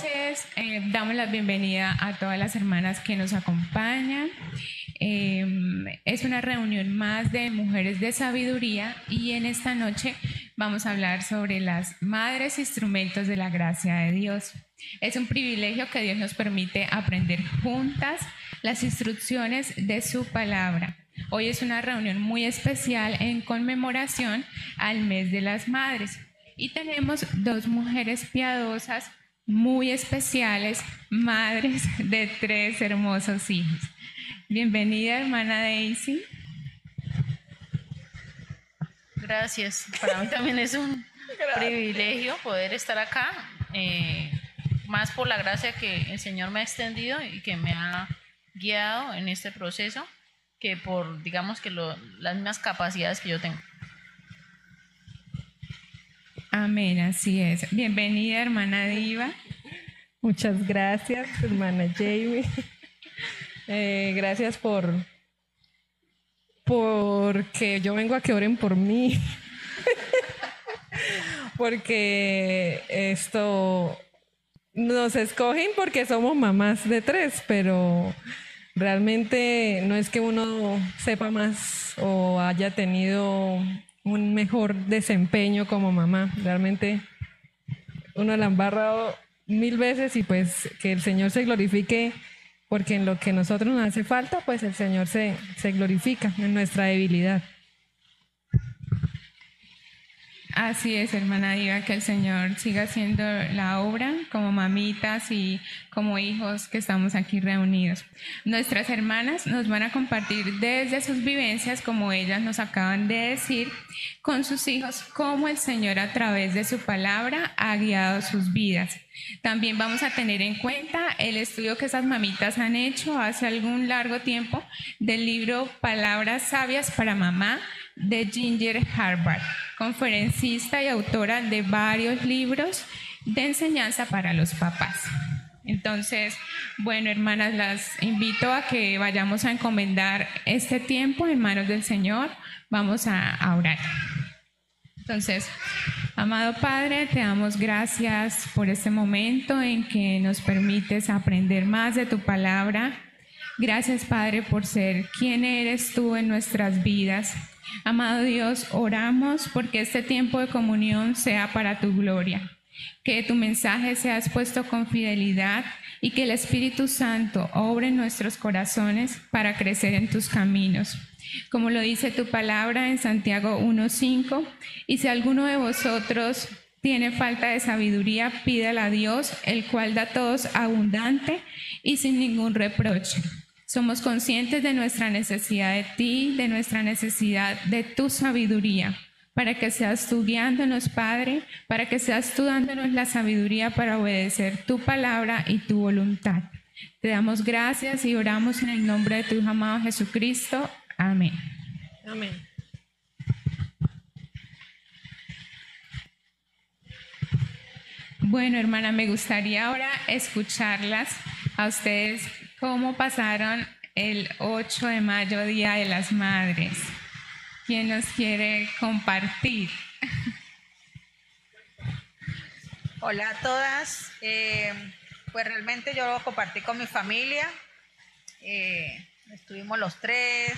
Noches, eh, damos la bienvenida a todas las hermanas que nos acompañan. Eh, es una reunión más de mujeres de sabiduría y en esta noche vamos a hablar sobre las madres instrumentos de la gracia de Dios. Es un privilegio que Dios nos permite aprender juntas las instrucciones de su palabra. Hoy es una reunión muy especial en conmemoración al mes de las madres. Y tenemos dos mujeres piadosas muy especiales, madres de tres hermosos hijos. Bienvenida, hermana Daisy. Gracias. Para mí también es un privilegio poder estar acá, eh, más por la gracia que el Señor me ha extendido y que me ha guiado en este proceso, que por, digamos, que las mismas capacidades que yo tengo. Amén, así es. Bienvenida, hermana Diva. Muchas gracias, hermana Jamie. Eh, gracias por porque yo vengo a que oren por mí. porque esto nos escogen porque somos mamás de tres, pero realmente no es que uno sepa más o haya tenido un mejor desempeño como mamá. Realmente uno la ha embarrado mil veces y pues que el Señor se glorifique porque en lo que nosotros nos hace falta, pues el Señor se, se glorifica en nuestra debilidad. Así es, hermana Diva, que el Señor siga haciendo la obra como mamitas y como hijos que estamos aquí reunidos. Nuestras hermanas nos van a compartir desde sus vivencias, como ellas nos acaban de decir, con sus hijos, cómo el Señor a través de su palabra ha guiado sus vidas. También vamos a tener en cuenta el estudio que esas mamitas han hecho hace algún largo tiempo del libro Palabras Sabias para Mamá de Ginger Harvard, conferencista y autora de varios libros de enseñanza para los papás. Entonces, bueno, hermanas, las invito a que vayamos a encomendar este tiempo en manos del Señor. Vamos a, orar. Entonces, amado Padre, te damos gracias por este momento en que nos permites aprender más de tu palabra. Gracias, Padre, por ser quien eres tú en nuestras vidas. Amado Dios, oramos porque este tiempo de comunión sea para tu gloria, que tu mensaje sea expuesto con fidelidad y que el Espíritu Santo obre en nuestros corazones para crecer en tus caminos. Como lo dice tu palabra en Santiago 1.5, y si alguno de vosotros tiene falta de sabiduría, pídala a Dios, el cual da a todos abundante y sin ningún reproche somos conscientes de nuestra necesidad de ti, de nuestra necesidad de tu sabiduría, para que seas tú guiándonos, Padre, para que seas tú dándonos la sabiduría para obedecer tu palabra y tu voluntad. Te damos gracias y oramos en el nombre de tu Hijo amado Jesucristo. Amén. Amén. Bueno, hermana, me gustaría ahora escucharlas a ustedes ¿Cómo pasaron el 8 de mayo, Día de las Madres? ¿Quién nos quiere compartir? Hola a todas. Eh, pues realmente yo lo compartí con mi familia. Eh, estuvimos los tres.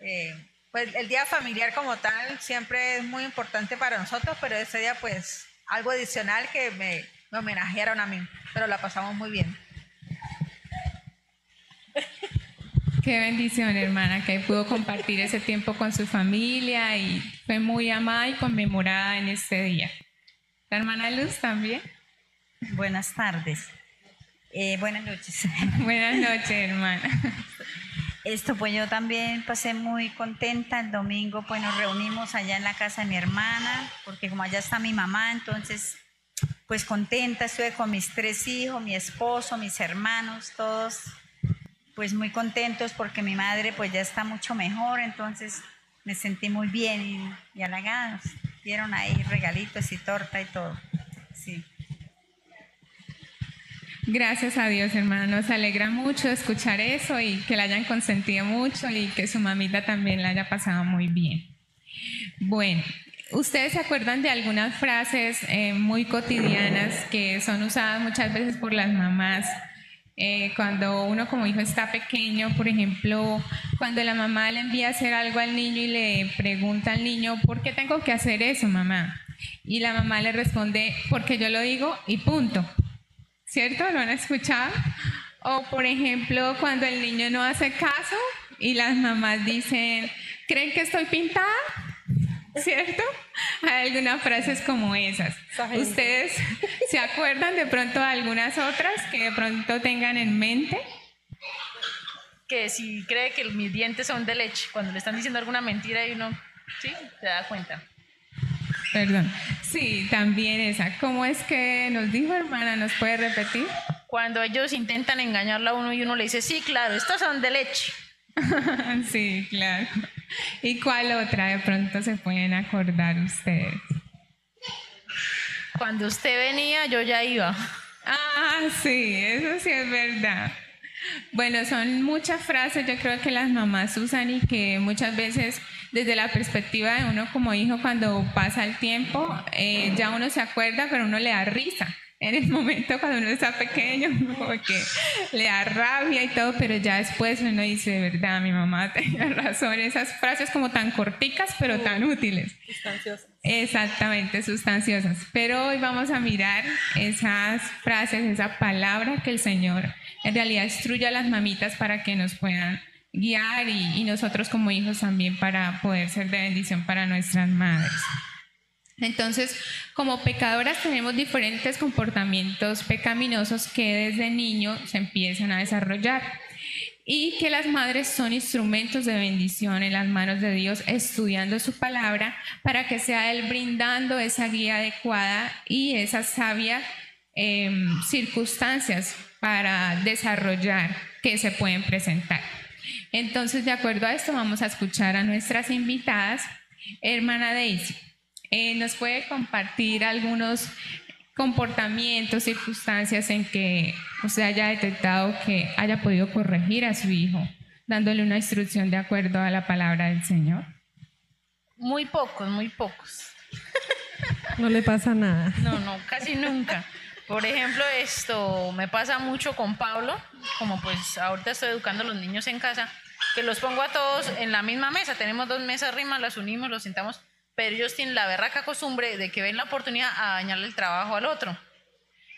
Eh, pues el día familiar como tal siempre es muy importante para nosotros, pero ese día pues algo adicional que me, me homenajearon a mí, pero la pasamos muy bien. Qué bendición, hermana, que pudo compartir ese tiempo con su familia y fue muy amada y conmemorada en este día. La hermana Luz también. Buenas tardes. Eh, buenas noches. buenas noches, hermana. Esto, pues yo también pasé muy contenta. El domingo, pues nos reunimos allá en la casa de mi hermana, porque como allá está mi mamá, entonces, pues contenta. Estuve con mis tres hijos, mi esposo, mis hermanos, todos pues muy contentos porque mi madre pues ya está mucho mejor, entonces me sentí muy bien y, y halagados. Dieron ahí regalitos y torta y todo. Sí. Gracias a Dios, hermano. Nos alegra mucho escuchar eso y que la hayan consentido mucho y que su mamita también la haya pasado muy bien. Bueno, ¿ustedes se acuerdan de algunas frases eh, muy cotidianas que son usadas muchas veces por las mamás? Eh, cuando uno como hijo está pequeño, por ejemplo, cuando la mamá le envía a hacer algo al niño y le pregunta al niño, ¿por qué tengo que hacer eso, mamá? Y la mamá le responde, porque yo lo digo y punto. ¿Cierto? ¿Lo han escuchado? O por ejemplo, cuando el niño no hace caso y las mamás dicen, ¿creen que estoy pintada? ¿Cierto? Hay algunas frases como esas. ¿Ustedes se acuerdan de pronto de algunas otras que de pronto tengan en mente? Que si cree que mis dientes son de leche, cuando le están diciendo alguna mentira y uno, sí, se da cuenta. Perdón. Sí, también esa. ¿Cómo es que nos dijo, hermana? ¿Nos puede repetir? Cuando ellos intentan engañarla a uno y uno le dice, sí, claro, estos son de leche. sí, claro. ¿Y cuál otra de pronto se pueden acordar ustedes? Cuando usted venía, yo ya iba. Ah, sí, eso sí es verdad. Bueno, son muchas frases, yo creo que las mamás usan y que muchas veces desde la perspectiva de uno como hijo, cuando pasa el tiempo, eh, ya uno se acuerda, pero uno le da risa en el momento cuando uno está pequeño, como que le da rabia y todo, pero ya después uno dice, de verdad, mi mamá tenía razón, esas frases como tan corticas, pero tan útiles. Sustanciosas. Exactamente, sustanciosas. Pero hoy vamos a mirar esas frases, esa palabra que el Señor en realidad instruye a las mamitas para que nos puedan guiar y, y nosotros como hijos también para poder ser de bendición para nuestras madres. Entonces, como pecadoras tenemos diferentes comportamientos pecaminosos que desde niño se empiezan a desarrollar y que las madres son instrumentos de bendición en las manos de Dios, estudiando su palabra para que sea Él brindando esa guía adecuada y esas sabias em, circunstancias para desarrollar que se pueden presentar. Entonces, de acuerdo a esto, vamos a escuchar a nuestras invitadas. Hermana Daisy, eh, ¿Nos puede compartir algunos comportamientos, circunstancias en que usted haya detectado que haya podido corregir a su hijo, dándole una instrucción de acuerdo a la palabra del Señor? Muy pocos, muy pocos. No le pasa nada. No, no, casi nunca. Por ejemplo, esto me pasa mucho con Pablo, como pues ahorita estoy educando a los niños en casa, que los pongo a todos en la misma mesa. Tenemos dos mesas rimas, las unimos, los sentamos pero ellos tienen la berraca costumbre de que ven la oportunidad a dañarle el trabajo al otro.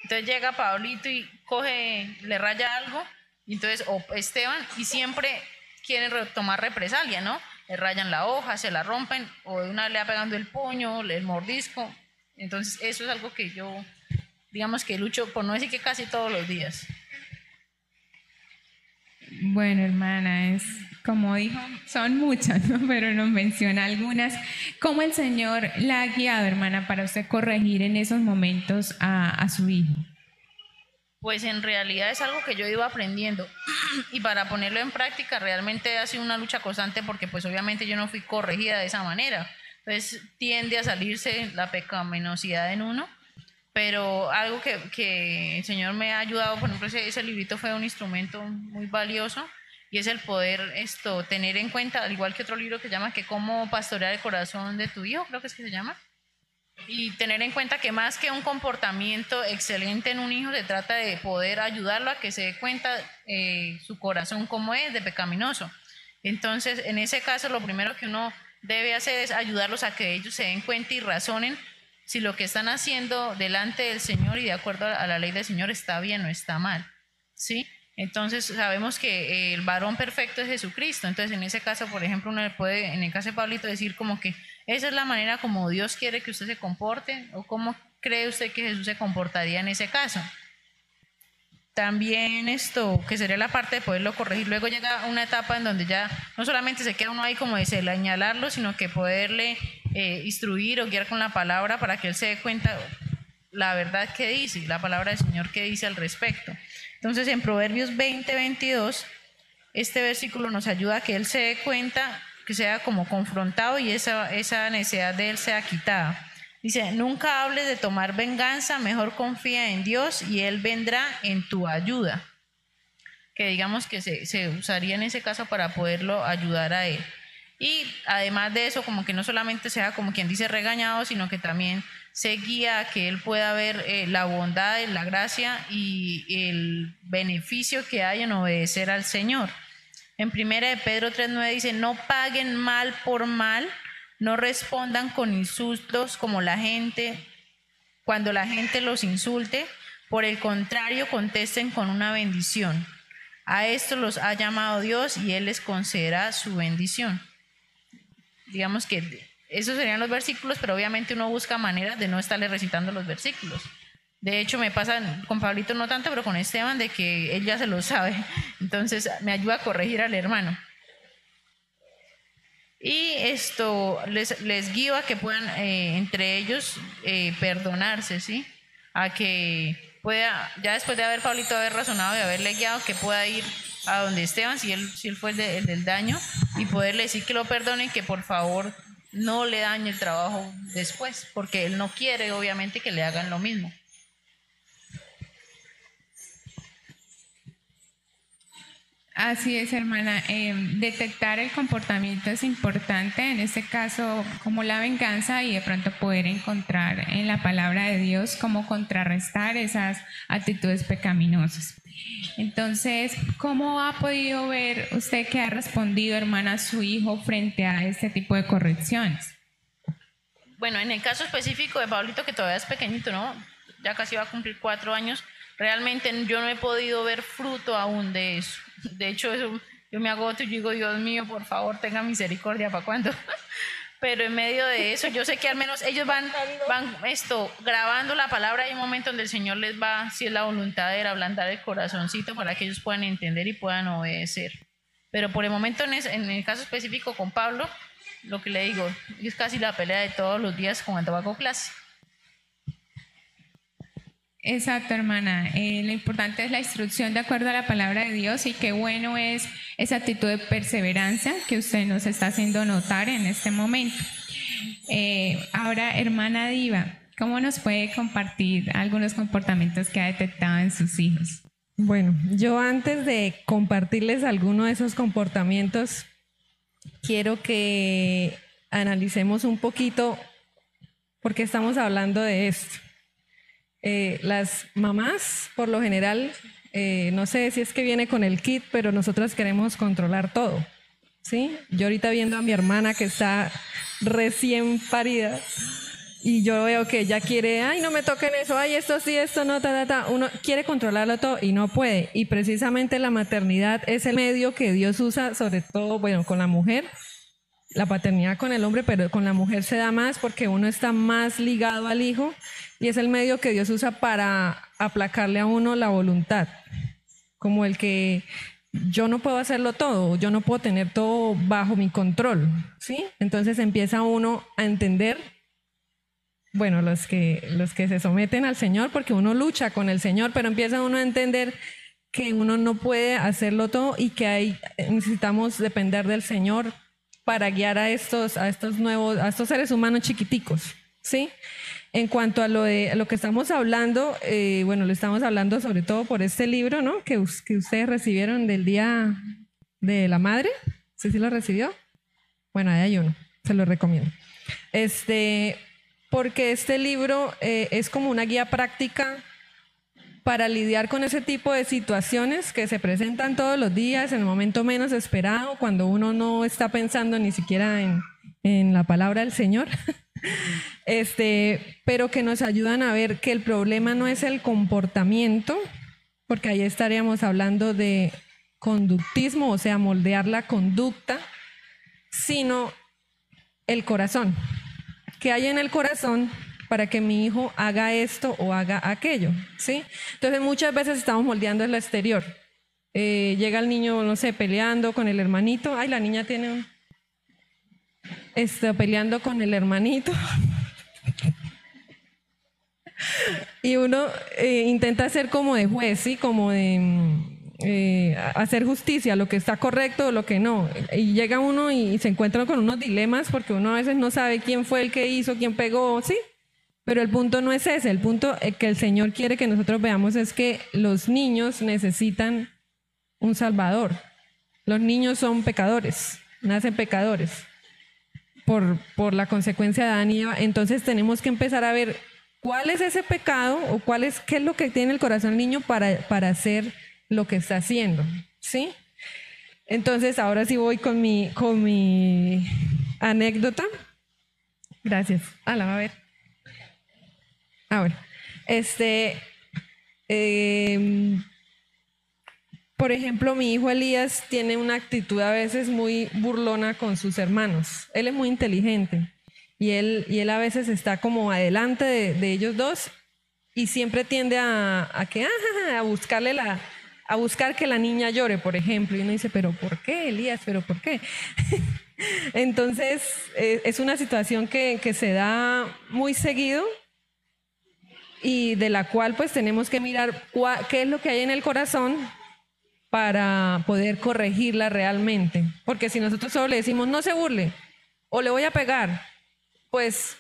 Entonces llega Pablito y coge, le raya algo, y entonces, o Esteban, y siempre quieren tomar represalia, ¿no? Le rayan la hoja, se la rompen, o de una le va pegando el puño, el mordisco. Entonces, eso es algo que yo, digamos que lucho, por no decir que casi todos los días. Bueno, hermana, es como dijo, son muchas, ¿no? pero nos menciona algunas. ¿Cómo el Señor la ha guiado, hermana, para usted corregir en esos momentos a, a su hijo? Pues en realidad es algo que yo ido aprendiendo y para ponerlo en práctica realmente ha sido una lucha constante porque pues obviamente yo no fui corregida de esa manera. Entonces tiende a salirse la pecaminosidad en uno, pero algo que, que el Señor me ha ayudado, por ejemplo, ese, ese librito fue un instrumento muy valioso y es el poder esto tener en cuenta, al igual que otro libro que llama que cómo pastorear el corazón de tu hijo, creo que es que se llama, y tener en cuenta que más que un comportamiento excelente en un hijo, se trata de poder ayudarlo a que se dé cuenta eh, su corazón cómo es de pecaminoso. Entonces, en ese caso, lo primero que uno debe hacer es ayudarlos a que ellos se den cuenta y razonen si lo que están haciendo delante del Señor y de acuerdo a la ley del Señor está bien o está mal. ¿Sí? Entonces sabemos que el varón perfecto es Jesucristo. Entonces en ese caso, por ejemplo, uno le puede, en el caso de Pablito, decir como que esa es la manera como Dios quiere que usted se comporte o cómo cree usted que Jesús se comportaría en ese caso. También esto, que sería la parte de poderlo corregir. Luego llega una etapa en donde ya no solamente se queda uno ahí como de señalarlo, sino que poderle eh, instruir o guiar con la palabra para que él se dé cuenta la verdad que dice, la palabra del Señor que dice al respecto. Entonces en Proverbios 20, 22, este versículo nos ayuda a que él se dé cuenta, que sea como confrontado y esa, esa necesidad de él sea quitada. Dice, nunca hables de tomar venganza, mejor confía en Dios y Él vendrá en tu ayuda. Que digamos que se, se usaría en ese caso para poderlo ayudar a Él. Y además de eso, como que no solamente sea como quien dice regañado, sino que también se guía a que él pueda ver eh, la bondad, la gracia y el beneficio que hay en obedecer al Señor. En primera de Pedro 3.9 dice, no paguen mal por mal, no respondan con insultos como la gente, cuando la gente los insulte, por el contrario, contesten con una bendición. A esto los ha llamado Dios y Él les concederá su bendición. Digamos que esos serían los versículos, pero obviamente uno busca maneras de no estarle recitando los versículos. De hecho, me pasa con Pablito no tanto, pero con Esteban, de que él ya se lo sabe. Entonces, me ayuda a corregir al hermano. Y esto les, les guío a que puedan eh, entre ellos eh, perdonarse, ¿sí? A que pueda, ya después de haber Pablito haber razonado y haberle guiado, que pueda ir a donde Esteban, si él, si él fue el, del daño, y poderle decir que lo perdone y que por favor no le dañe el trabajo después, porque él no quiere obviamente que le hagan lo mismo. Así es, hermana. Em, detectar el comportamiento es importante, en este caso como la venganza y de pronto poder encontrar en la palabra de Dios cómo contrarrestar esas actitudes pecaminosas. Entonces, ¿cómo ha podido ver usted que ha respondido, hermana, su hijo frente a este tipo de correcciones? Bueno, en el caso específico de Pablito, que todavía es pequeñito, ¿no? Ya casi va a cumplir cuatro años, realmente yo no he podido ver fruto aún de eso. De hecho, yo me agoto y digo, Dios mío, por favor, tenga misericordia para cuando. Pero en medio de eso, yo sé que al menos ellos van, van esto, grabando la palabra. Hay un momento donde el Señor les va, si es la voluntad, de ablandar el corazoncito para que ellos puedan entender y puedan obedecer. Pero por el momento, en, en el caso específico con Pablo, lo que le digo, es casi la pelea de todos los días cuando hago clase. Exacto, hermana. Eh, lo importante es la instrucción de acuerdo a la palabra de Dios y qué bueno es esa actitud de perseverancia que usted nos está haciendo notar en este momento. Eh, ahora, hermana Diva, ¿cómo nos puede compartir algunos comportamientos que ha detectado en sus hijos? Bueno, yo antes de compartirles alguno de esos comportamientos, quiero que analicemos un poquito por qué estamos hablando de esto. Eh, las mamás, por lo general, eh, no sé si es que viene con el kit, pero nosotras queremos controlar todo. ¿sí? Yo ahorita viendo a mi hermana que está recién parida y yo veo que ella quiere, ay, no me toquen eso, ay, esto sí, esto no, ta, ta, ta. Uno quiere controlarlo todo y no puede. Y precisamente la maternidad es el medio que Dios usa, sobre todo, bueno, con la mujer, la paternidad con el hombre, pero con la mujer se da más porque uno está más ligado al hijo y es el medio que Dios usa para aplacarle a uno la voluntad, como el que yo no puedo hacerlo todo, yo no puedo tener todo bajo mi control, ¿sí? Entonces empieza uno a entender, bueno, los que, los que se someten al Señor, porque uno lucha con el Señor, pero empieza uno a entender que uno no puede hacerlo todo y que hay, necesitamos depender del Señor para guiar a estos, a estos nuevos, a estos seres humanos chiquiticos, ¿sí? En cuanto a lo, de, lo que estamos hablando, eh, bueno, lo estamos hablando sobre todo por este libro, ¿no? Que, ustedes recibieron del Día de la Madre. ¿Sí, sí lo recibió? Bueno, ahí hay uno, se lo recomiendo. Este, porque este libro eh, es como una guía práctica para lidiar con ese tipo de situaciones que se presentan todos los días en el momento menos esperado, cuando uno no está pensando ni siquiera en, en la palabra del Señor. este, pero que nos ayudan a ver que el problema no es el comportamiento, porque ahí estaríamos hablando de conductismo, o sea, moldear la conducta, sino el corazón. ¿Qué hay en el corazón para que mi hijo haga esto o haga aquello? ¿sí? Entonces muchas veces estamos moldeando el exterior. Eh, llega el niño, no sé, peleando con el hermanito. Ay, la niña tiene un, está peleando con el hermanito. y uno eh, intenta hacer como de juez, ¿sí? Como de eh, hacer justicia, lo que está correcto o lo que no. Y llega uno y se encuentra con unos dilemas porque uno a veces no sabe quién fue el que hizo, quién pegó, ¿sí? Pero el punto no es ese, el punto que el Señor quiere que nosotros veamos es que los niños necesitan un Salvador. Los niños son pecadores, nacen pecadores por, por la consecuencia de Adán y Eva. Entonces tenemos que empezar a ver cuál es ese pecado o cuál es, qué es lo que tiene el corazón del niño para, para hacer lo que está haciendo. ¿Sí? Entonces ahora sí voy con mi, con mi anécdota. Gracias. Ah, la va a ver. Ahora, este, em, por ejemplo, mi hijo Elías tiene una actitud a veces muy burlona con sus hermanos. Él es muy inteligente y él, y él a veces está como adelante de, ellos dos y siempre tiende a, a que, ah, a buscarle la, a buscar que la niña llore, por ejemplo. Y uno dice, pero ¿por qué, Elías? ¿Pero por qué? Entonces, eh, es una situación que, que, se da muy seguido y de la cual pues tenemos que mirar qué es lo que hay en el corazón para poder corregirla realmente. Porque si nosotros solo le decimos, no se burle, o le voy a pegar, pues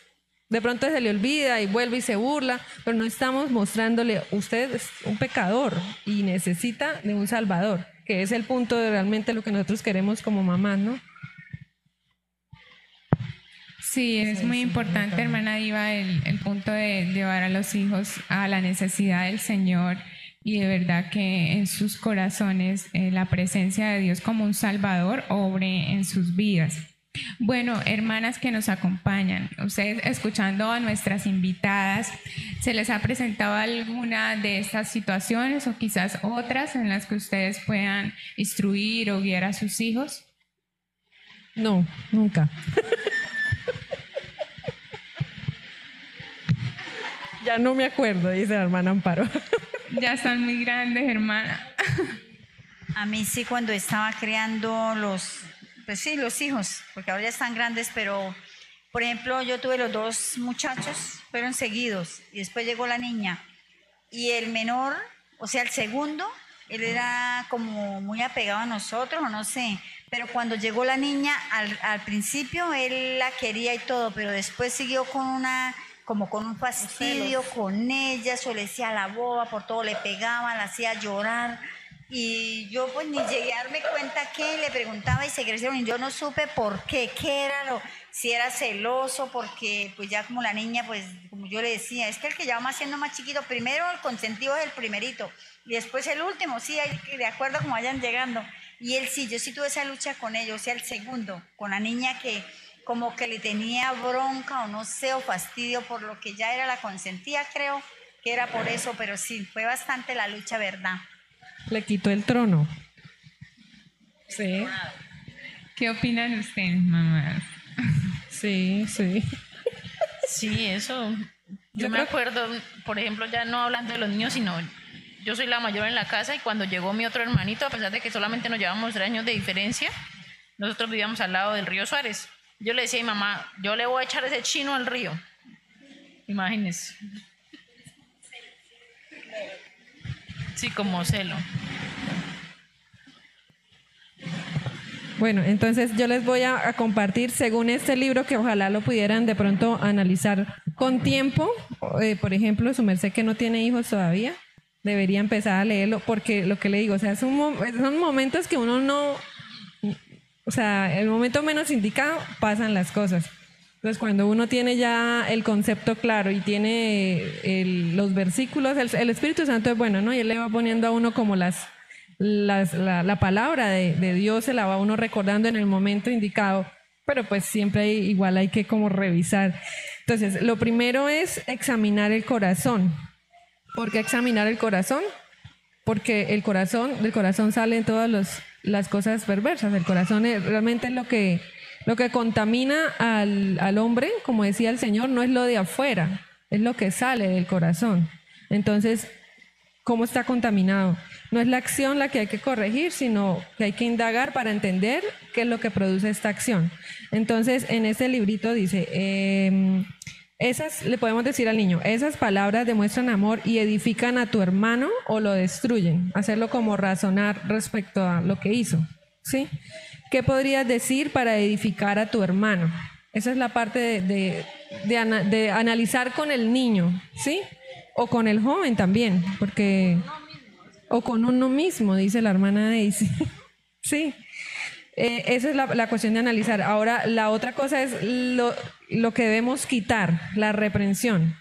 de pronto se le olvida y vuelve y se burla, pero no estamos mostrándole, usted es un pecador y necesita de un salvador, que es el punto de realmente lo que nosotros queremos como mamás, ¿no? Sí, es muy importante, hermana Diva, el, el punto de llevar a los hijos a la necesidad del Señor y de verdad que en sus corazones eh, la presencia de Dios como un Salvador obre en sus vidas. Bueno, hermanas que nos acompañan, ustedes escuchando a nuestras invitadas, ¿se les ha presentado alguna de estas situaciones o quizás otras en las que ustedes puedan instruir o guiar a sus hijos? No, nunca. ya no me acuerdo, dice la hermana Amparo. Ya están muy grandes, hermana. A mí sí, cuando estaba criando los, pues sí, los hijos, porque ahora ya están grandes, pero por ejemplo, yo tuve los dos muchachos, fueron seguidos, y después llegó la niña. Y el menor, o sea, el segundo, él era como muy apegado a nosotros, o no sé. Pero cuando llegó la niña, al, al principio él la quería y todo, pero después siguió con una como con un fastidio con ella, se le decía la boba, por todo le pegaba, la hacía llorar. Y yo pues ni llegué a darme cuenta que le preguntaba y se crecieron y yo no supe por qué, qué era lo, si era celoso, porque pues ya como la niña, pues como yo le decía, es que el que ya va siendo más chiquito, primero el consentido es el primerito y después el último, sí, de acuerdo como vayan llegando. Y él sí, yo sí tuve esa lucha con ellos, o sea, el segundo, con la niña que como que le tenía bronca o no sé, o fastidio por lo que ya era la consentía, creo que era por eso, pero sí, fue bastante la lucha, ¿verdad? Le quitó el trono. Sí. ¿Qué opinan ustedes, mamás? Sí, sí. Sí, eso. Yo me acuerdo, por ejemplo, ya no hablando de los niños, sino yo soy la mayor en la casa y cuando llegó mi otro hermanito, a pesar de que solamente nos llevamos tres años de diferencia, nosotros vivíamos al lado del río Suárez. Yo le decía a mi mamá, yo le voy a echar ese chino al río. Imagínese. Sí, como celo. Bueno, entonces yo les voy a, compartir según este libro que ojalá lo pudieran de pronto analizar con tiempo. Eh, por ejemplo, su merced que no tiene hijos todavía, debería empezar a leerlo porque lo que le digo, o sea, son momentos que uno no, o sea, el momento menos indicado pasan las cosas. Entonces, cuando uno tiene ya el concepto claro y tiene los versículos, el, Espíritu Santo es bueno, ¿no? Y él le va poniendo a uno como las, la, palabra de, Dios, se la va uno recordando en el momento indicado, pero pues siempre igual hay que como revisar. Entonces, lo primero es examinar el corazón. ¿Por qué examinar el corazón? Porque el corazón, del corazón salen todos los las cosas perversas. El corazón es, realmente lo que, lo que contamina al, al hombre, como decía el Señor, no es lo de afuera, es lo que sale del corazón. Entonces, ¿cómo está contaminado? No es la acción la que hay que corregir, sino que hay que indagar para entender qué es lo que produce esta acción. Entonces, en este librito dice, eh, esas, le podemos decir al niño, esas palabras demuestran amor y edifican a tu hermano o lo destruyen. Hacerlo como razonar respecto a lo que hizo. ¿Sí? ¿Qué podrías decir para edificar a tu hermano? Esa es la parte de, de, analizar con el niño, ¿sí? O con el joven también, porque... O con uno mismo, dice la hermana Daisy. sí. Eh, esa es la, cuestión de analizar. Ahora, la otra cosa es lo, lo que debemos quitar, la reprensión.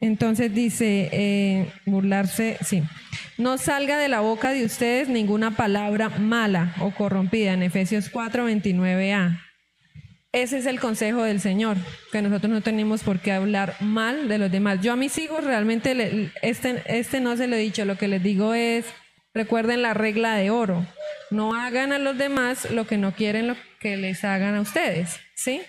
Entonces dice, eh, burlarse, sí. No salga de la boca de ustedes ninguna palabra mala o corrompida en Efesios 4, 29a. Ese es el consejo del Señor, que nosotros no tenemos por qué hablar mal de los demás. Yo a mis hijos realmente, este, este no se lo he dicho, lo que les digo es, recuerden la regla de oro, no hagan a los demás lo que no quieren que les hagan a ustedes, ¿sí?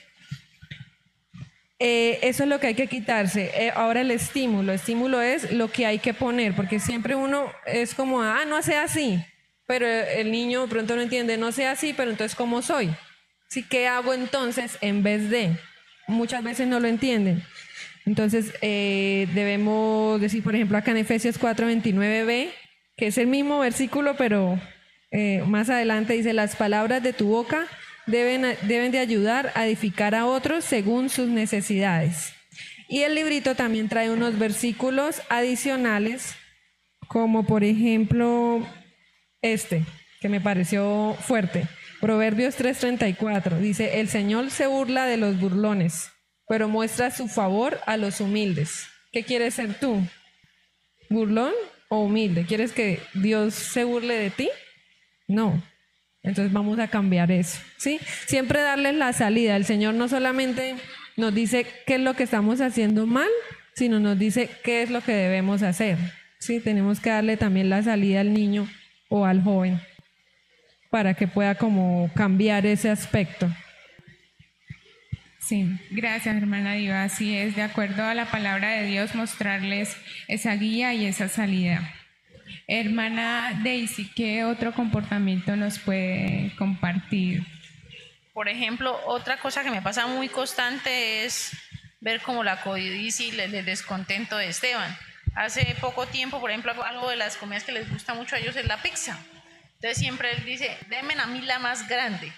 Eh, eso es lo que hay que quitarse. Eh, ahora el estímulo. Estímulo es lo que hay que poner, porque siempre uno es como, ah, no sea así. Pero el niño pronto no entiende, no sea así, pero entonces, ¿cómo soy? ¿Sí, ¿Qué hago entonces en vez de? Muchas veces no lo entienden. Entonces, eh, debemos decir, por ejemplo, acá en Efesios 4:29b, que es el mismo versículo, pero más adelante dice, las palabras de tu boca deben, deben de ayudar a edificar a otros según sus necesidades. Y el librito también trae unos versículos adicionales, como por ejemplo este, que me pareció fuerte. Proverbios 3:34 dice, el Señor se burla de los burlones, pero muestra su favor a los humildes. ¿Qué quieres ser tú? ¿Burlón o humilde? ¿Quieres que Dios se burle de ti? No, entonces vamos a cambiar eso, ¿sí? Siempre darles la salida. El Señor no solamente nos dice qué es lo que estamos haciendo mal, sino nos dice qué es lo que debemos hacer. Sí, tenemos que darle también la salida al niño o al joven para que pueda como cambiar ese aspecto. Sí, gracias hermana Diva. Así es, de acuerdo a la palabra de Dios, mostrarles esa guía y esa salida. Hermana Daisy, ¿qué otro comportamiento nos puede compartir? Por ejemplo, otra cosa que me pasa muy constante es ver como la codicia y el descontento de Esteban. Hace poco tiempo, por ejemplo, algo de las comidas que les gusta mucho a ellos es la pizza. Entonces siempre él dice, denme a mí la más grande.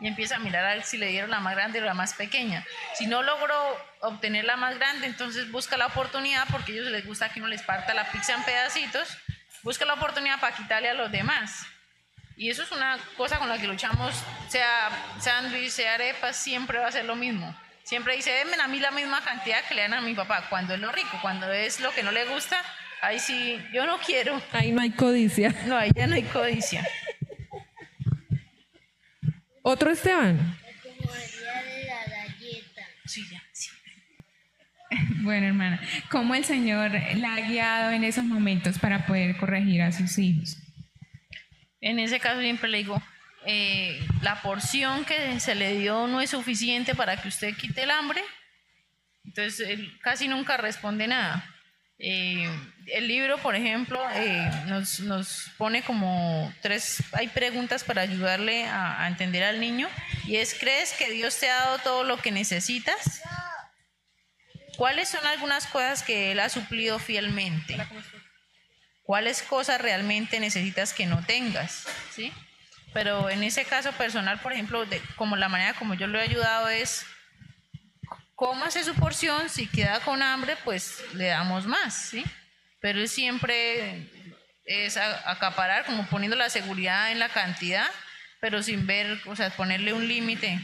Y empieza a mirar a ver si le dieron la más grande o la más pequeña. Si no logró obtener la más grande, entonces busca la oportunidad porque a ellos les gusta que uno les parta la pizza en pedacitos busca la oportunidad para quitarle a los demás. Y eso es una cosa con la que luchamos, sea sándwich, sea arepa, siempre va a ser lo mismo. Siempre dice, denme a mí la misma cantidad que le dan a mi papá, cuando es lo rico, cuando es lo que no le gusta, ahí sí, yo no quiero. Ahí no hay codicia. No, ahí ya no hay codicia. ¿Otro Esteban? Sí, ya, sí. Bueno, hermana, ¿cómo el Señor la ha guiado en esos momentos para poder corregir a sus hijos? En ese caso siempre le digo, eh, la porción que se le dio no es suficiente para que usted quite el hambre. Entonces, él casi nunca responde nada. Eh, el libro, por ejemplo, eh, nos, nos, pone como tres, hay preguntas para ayudarle a, a entender al niño. Y es, ¿crees que Dios te ha dado todo lo que necesitas? ¿Cuáles son algunas cosas que Él ha suplido fielmente? ¿Cuáles cosas realmente necesitas que no tengas? ¿Sí? Pero en ese caso personal, por ejemplo, de, como la manera como yo lo he ayudado es, cómase su porción, si queda con hambre, pues le damos más, ¿sí? Pero él siempre es acaparar, como poniendo la seguridad en la cantidad, pero sin ver, o sea, ponerle un límite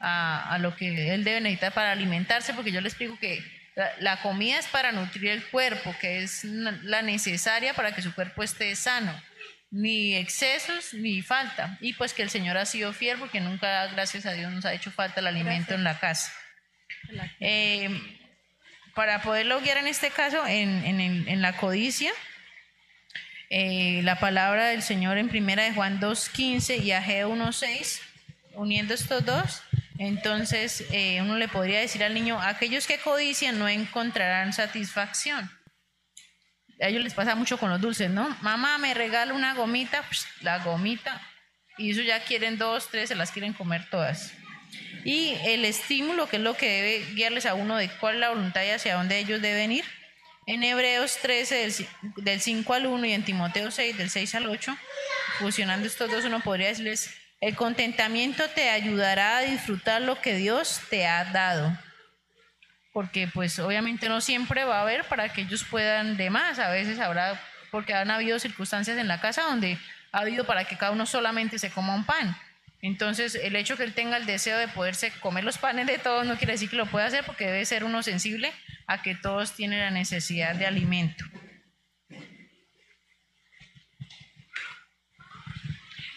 a, lo que él debe necesitar para alimentarse, porque yo le explico que la, comida es para nutrir el cuerpo, que es la necesaria para que su cuerpo esté sano. Ni excesos ni falta. Y pues que el Señor ha sido fiel porque nunca, gracias a Dios, nos ha hecho falta el alimento en la casa. Eh, para poderlo guiar en este caso, en, la codicia, eh, la palabra del Señor en primera de Juan 2.15 y Ageo 1.6, uniendo estos dos, entonces, eh, uno le podría decir al niño, aquellos que codician no encontrarán satisfacción. A ellos les pasa mucho con los dulces, ¿no? Mamá, me regala una gomita, la gomita, y eso ya quieren dos, tres, se las quieren comer todas. Y el estímulo, que es lo que debe guiarles a uno de cuál es la voluntad y hacia dónde ellos deben ir. En Hebreos 13, del, del 5 al 1 y en Timoteo 6, del 6 al 8, fusionando estos dos, uno podría decirles, el contentamiento te ayudará a disfrutar lo que Dios te ha dado. Porque pues obviamente no siempre va a haber para que ellos puedan de más. A veces habrá, porque han habido circunstancias en la casa donde ha habido para que cada uno solamente se coma un pan. Entonces, el hecho que él tenga el deseo de poderse comer los panes de todos no quiere decir que lo pueda hacer porque debe ser uno sensible a que todos tienen la necesidad de alimento.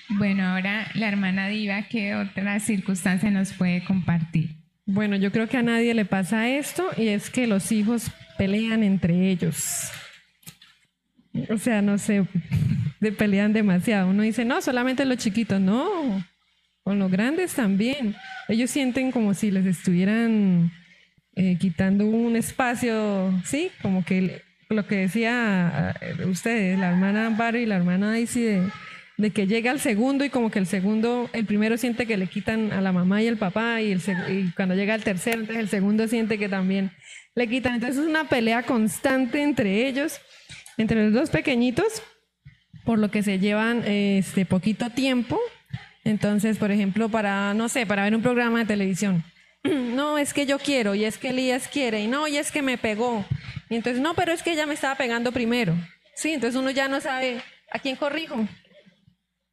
Bueno, ahora la hermana Diva, ¿qué otra circunstancia nos puede compartir? Bueno, yo creo que a nadie le pasa esto y es que los hijos pelean entre ellos. O sea, no sé, de pelean demasiado. Uno dice, no, solamente los chiquitos, no, con los grandes también. Ellos sienten como si les estuvieran eh, quitando un espacio, ¿sí? Como que lo que decía eh, ustedes, la hermana Barry y la hermana Daisy de de que llega el segundo y como que el segundo, el primero siente que le quitan a la mamá y el papá y, el, cuando llega el tercero, entonces el segundo siente que también le quitan. Entonces es una pelea constante entre ellos, entre los dos pequeñitos, por lo que se llevan este poquito tiempo. Entonces, por ejemplo, para, no sé, para ver un programa de televisión. No, es que yo quiero, y es que Elías quiere, y no, y es que me pegó. Y entonces, no, pero es que ella me estaba pegando primero. Sí, entonces uno ya no sabe a quién corrijo.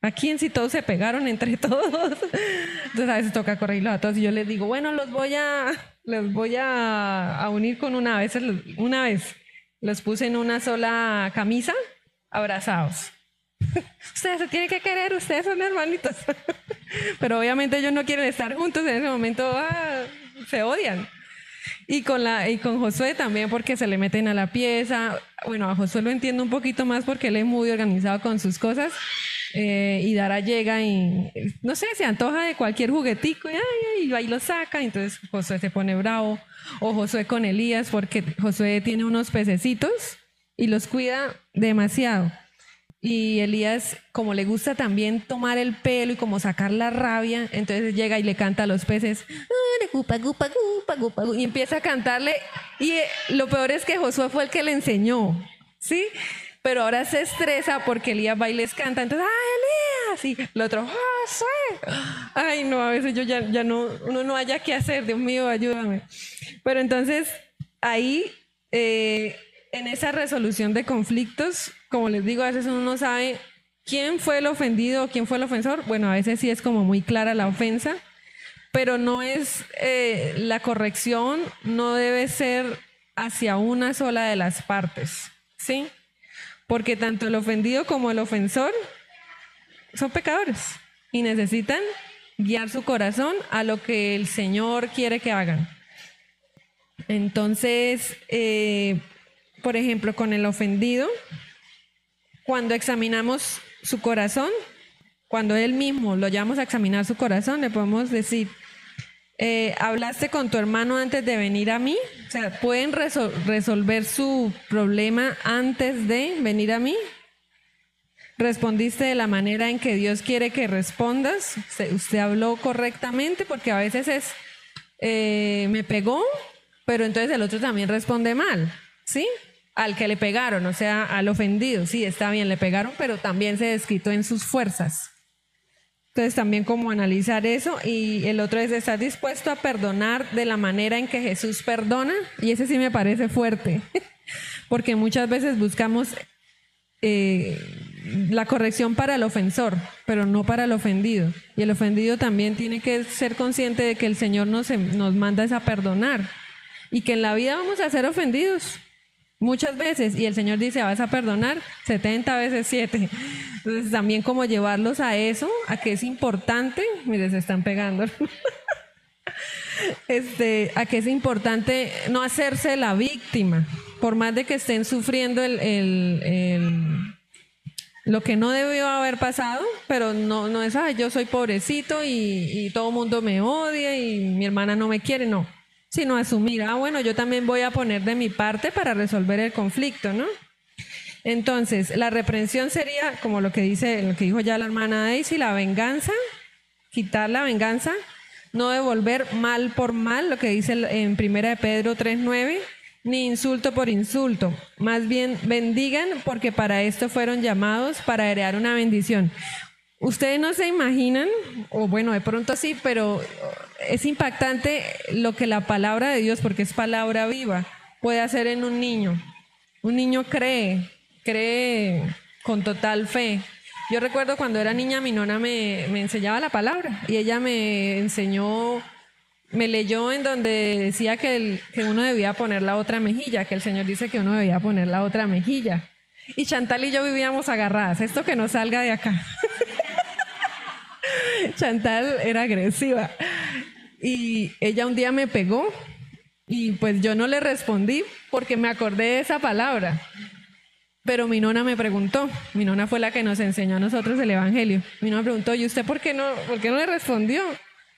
¿A quién si todos se pegaron entre todos? Entonces a veces toca corregirlos a todos y yo les digo, bueno, los voy a, los voy a, unir con una vez, una vez los puse en una sola camisa, abrazados. ustedes se tienen que querer, ustedes son hermanitos. Pero obviamente ellos no quieren estar juntos, en ese momento ah, se odian. Y con, la, y con Josué también porque se le meten a la pieza. Bueno, a Josué lo entiendo un poquito más porque él es muy organizado con sus cosas. Eh, y Dara llega y, no sé, se antoja de cualquier juguetico y, ay, ahí lo saca. Entonces Josué se pone bravo. O Josué con Elías, porque Josué tiene unos pececitos y los cuida demasiado. Y Elías, como le gusta también tomar el pelo y como sacar la rabia, entonces llega y le canta a los peces, y empieza a cantarle. Y eh, lo peor es que Josué fue el que le enseñó, ¿sí? Pero ahora se estresa porque Elías va y les canta, entonces, ¡ah, Elías! Y el otro, ¡José! Ay, no, a veces yo ya, ya no, uno no haya qué hacer, Dios mío, ayúdame. Pero entonces, ahí, eh, en esa resolución de conflictos, como les digo, a veces uno no sabe quién fue el ofendido o quién fue el ofensor. Bueno, a veces sí es como muy clara la ofensa, pero no es eh, la corrección, no debe ser hacia una sola de las partes, ¿sí? Porque tanto el ofendido como el ofensor son pecadores y necesitan guiar su corazón a lo que el Señor quiere que hagan. Entonces, eh, por ejemplo, con el ofendido, cuando examinamos su corazón, cuando él mismo lo llamamos a examinar su corazón, le podemos decir, eh, ¿hablaste con tu hermano antes de venir a mí? O sea, ¿pueden resolver su problema antes de venir a mí? ¿Respondiste de la manera en que Dios quiere que respondas? ¿Usted, habló correctamente? Porque a veces es, eh, me pegó, pero entonces el otro también responde mal, ¿sí? Al que le pegaron, o sea, al ofendido, sí, está bien, le pegaron, pero también se desquitó en sus fuerzas. Entonces también como analizar eso y el otro es estar dispuesto a perdonar de la manera en que Jesús perdona y ese sí me parece fuerte, porque muchas veces buscamos eh, la corrección para el ofensor, pero no para el ofendido. Y el ofendido también tiene que ser consciente de que el Señor nos, nos manda a perdonar y que en la vida vamos a ser ofendidos muchas veces y el Señor dice, vas a perdonar 70 veces 7. Entonces también como llevarlos a eso, a que es importante, mire, se están pegando. Este, a que es importante no hacerse la víctima, por más de que estén sufriendo el, lo que no debió haber pasado, pero no, no es, yo soy pobrecito y, y todo el mundo me odia y mi hermana no me quiere, no sino asumir, ah, bueno, yo también voy a poner de mi parte para resolver el conflicto, ¿no? Entonces, la reprensión sería, como lo que dice, lo que dijo ya la hermana Daisy, la venganza, quitar la venganza, no devolver mal por mal, lo que dice en primera de Pedro 3.9, ni insulto por insulto, más bien bendigan porque para esto fueron llamados para heredar una bendición. Ustedes no se imaginan, o bueno, de pronto sí, pero es impactante lo que la palabra de Dios, porque es palabra viva, puede hacer en un niño. Un niño cree, cree con total fe. Yo recuerdo cuando era niña, mi nona me, me enseñaba la palabra y ella me enseñó, me leyó en donde decía que, el- que uno debía poner la otra mejilla, que el Señor dice que uno debía poner la otra mejilla. Y Chantal y yo vivíamos agarradas, esto que no salga de acá. Chantal era agresiva. Y ella un día me pegó y pues yo no le respondí porque me acordé de esa palabra. Pero mi nona me preguntó, mi nona fue la que nos enseñó a nosotros el Evangelio. Mi nona me preguntó, ¿y usted por qué no, por qué no le respondió?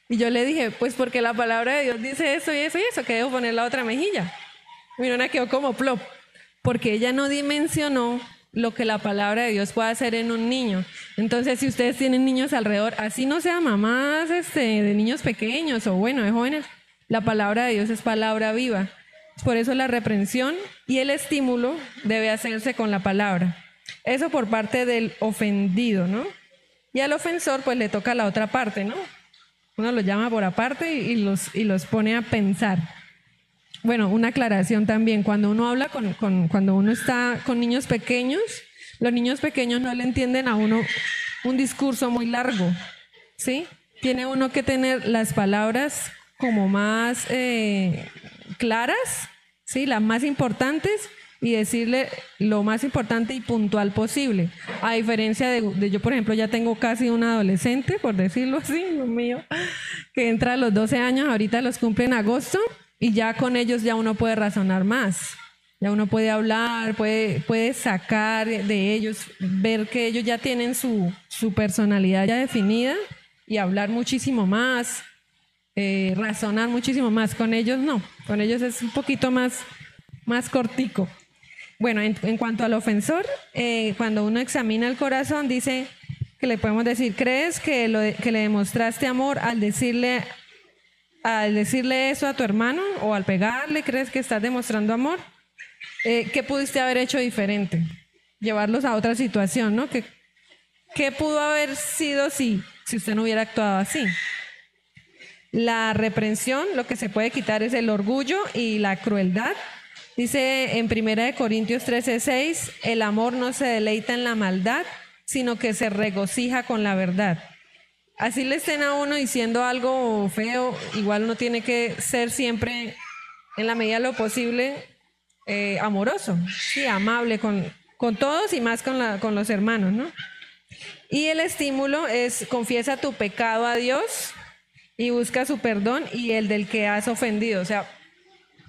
Y yo le dije, pues porque la palabra de Dios dice eso y eso y eso, que debo poner la otra mejilla. Mi nona quedó como plop, porque ella no dimensionó lo que la palabra de Dios puede hacer en un niño. Entonces, si ustedes tienen niños alrededor, así no sean mamás este, de niños pequeños o bueno, de jóvenes, la palabra de Dios es palabra viva. Por eso la reprensión y el estímulo debe hacerse con la palabra. Eso por parte del ofendido, ¿no? Y al ofensor pues le toca la otra parte, ¿no? Uno los llama por aparte y los, y los pone a pensar. Bueno, una aclaración también, cuando uno habla con, cuando uno está con niños pequeños, los niños pequeños no le entienden a uno un discurso muy largo, ¿sí? Tiene uno que tener las palabras como más eh, claras, ¿sí? Las más importantes y decirle lo más importante y puntual posible. A diferencia de, de yo, por ejemplo, ya tengo casi un adolescente, por decirlo así, lo mío, que entra a los 12 años, ahorita los cumple en agosto y ya con ellos ya uno puede razonar más. Ya uno puede hablar, puede, puede sacar de ellos, ver que ellos ya tienen su, su personalidad ya definida y hablar muchísimo más, eh, razonar muchísimo más. Con ellos no, con ellos es un poquito más, más cortico. Bueno, en, en cuanto al ofensor, eh, cuando uno examina el corazón, dice que le podemos decir, ¿crees que, lo que le demostraste amor al decirle, al decirle eso a tu hermano o al pegarle? ¿Crees que estás demostrando amor? Eh, ¿Qué pudiste haber hecho diferente? Llevarlos a otra situación, ¿no? ¿Qué, qué pudo haber sido si, si usted no hubiera actuado así? La reprensión, lo que se puede quitar es el orgullo y la crueldad. Dice en 1 Corintios 13:6, el amor no se deleita en la maldad, sino que se regocija con la verdad. Así le estén a uno diciendo algo feo, igual uno tiene que ser siempre, en la medida de lo posible, eh, amoroso, sí, amable con, con todos y más con, con los hermanos, ¿no? Y el estímulo es confiesa tu pecado a Dios y busca su perdón y el del que has ofendido. O sea,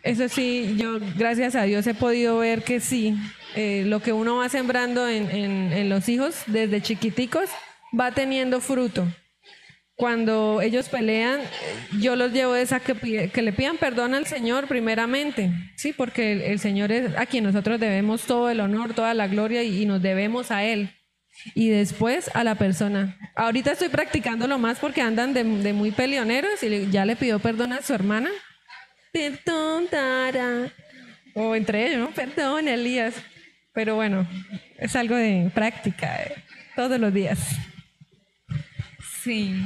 eso sí, yo gracias a Dios he podido ver que sí, eh, lo que uno va sembrando en, en- en los hijos desde chiquiticos va teniendo fruto. Cuando ellos pelean, yo los llevo es a que, que le pidan perdón al Señor primeramente, sí, porque el, el Señor es a quien nosotros debemos todo el honor, toda la gloria y, y nos debemos a Él. Y después a la persona. Ahorita estoy practicándolo más porque andan de, de muy peleoneros y ya le pidió perdón a su hermana. Perdón, Tara. O entre ellos, ¿no? Perdón, Elías. Pero bueno, es algo de práctica eh, todos los días. Sí.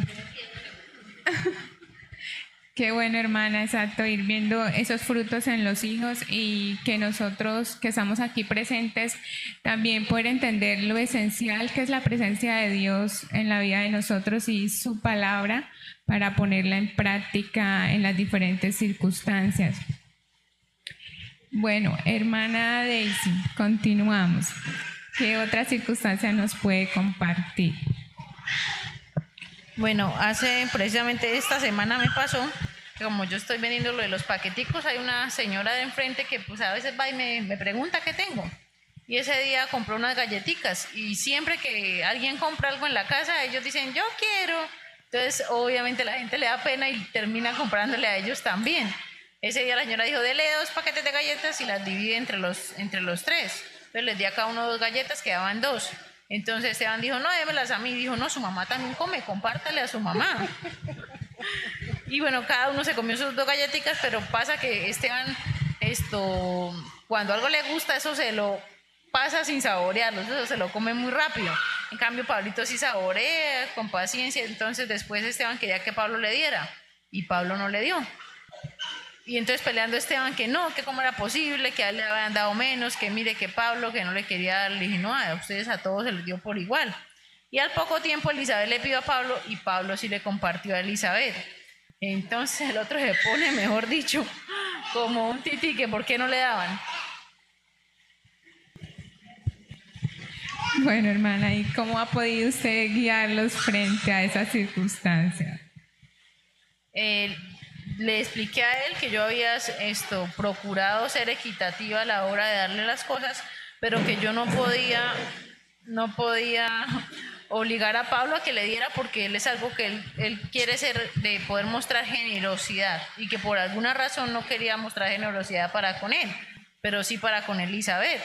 Qué bueno, hermana, exacto, ir viendo esos frutos en los hijos y que nosotros que estamos aquí presentes también poder entender lo esencial que es la presencia de Dios en la vida de nosotros y su palabra para ponerla en práctica en las diferentes circunstancias. Bueno, hermana Daisy, continuamos. ¿Qué otra circunstancia nos puede compartir? Bueno, hace precisamente esta semana me pasó que como yo estoy vendiendo lo de los paqueticos, hay una señora de enfrente que pues a veces va y me, pregunta qué tengo. Y ese día compró unas galletitas y siempre que alguien compra algo en la casa, ellos dicen, yo quiero. Entonces, obviamente la gente le da pena y termina comprándole a ellos también. Ese día la señora dijo, dele dos paquetes de galletas y las divide entre los, entre los tres. Entonces les di a cada uno dos galletas, quedaban dos. Entonces Esteban dijo, no, démelas a mí. Dijo, no, su mamá también come, compártale a su mamá. Y bueno, cada uno se comió sus dos galletitas, pero pasa que Esteban, esto, cuando algo le gusta, eso se lo pasa sin saborearlo, eso se lo come muy rápido. En cambio, Pablito sí saborea, con paciencia. Entonces después Esteban quería que Pablo le diera y Pablo no le dio. Y entonces peleando Esteban que no, que cómo era posible, que a él le habían dado menos, que mire que Pablo, que no le quería dar, le dije, no, a ustedes a todos se les dio por igual. Y al poco tiempo Elizabeth le pidió a Pablo y Pablo sí le compartió a Elizabeth. Entonces el otro se pone, mejor dicho, como un tití que por qué no le daban. Bueno, hermana, ¿y cómo ha podido usted guiarlos frente a esas circunstancias? Eh, le expliqué a él que yo había esto procurado ser equitativa a la hora de darle las cosas, pero que yo no podía, no podía obligar a Pablo a que le diera porque él es algo que él, quiere ser de poder mostrar generosidad y que por alguna razón no quería mostrar generosidad para con él, pero sí para con Elizabeth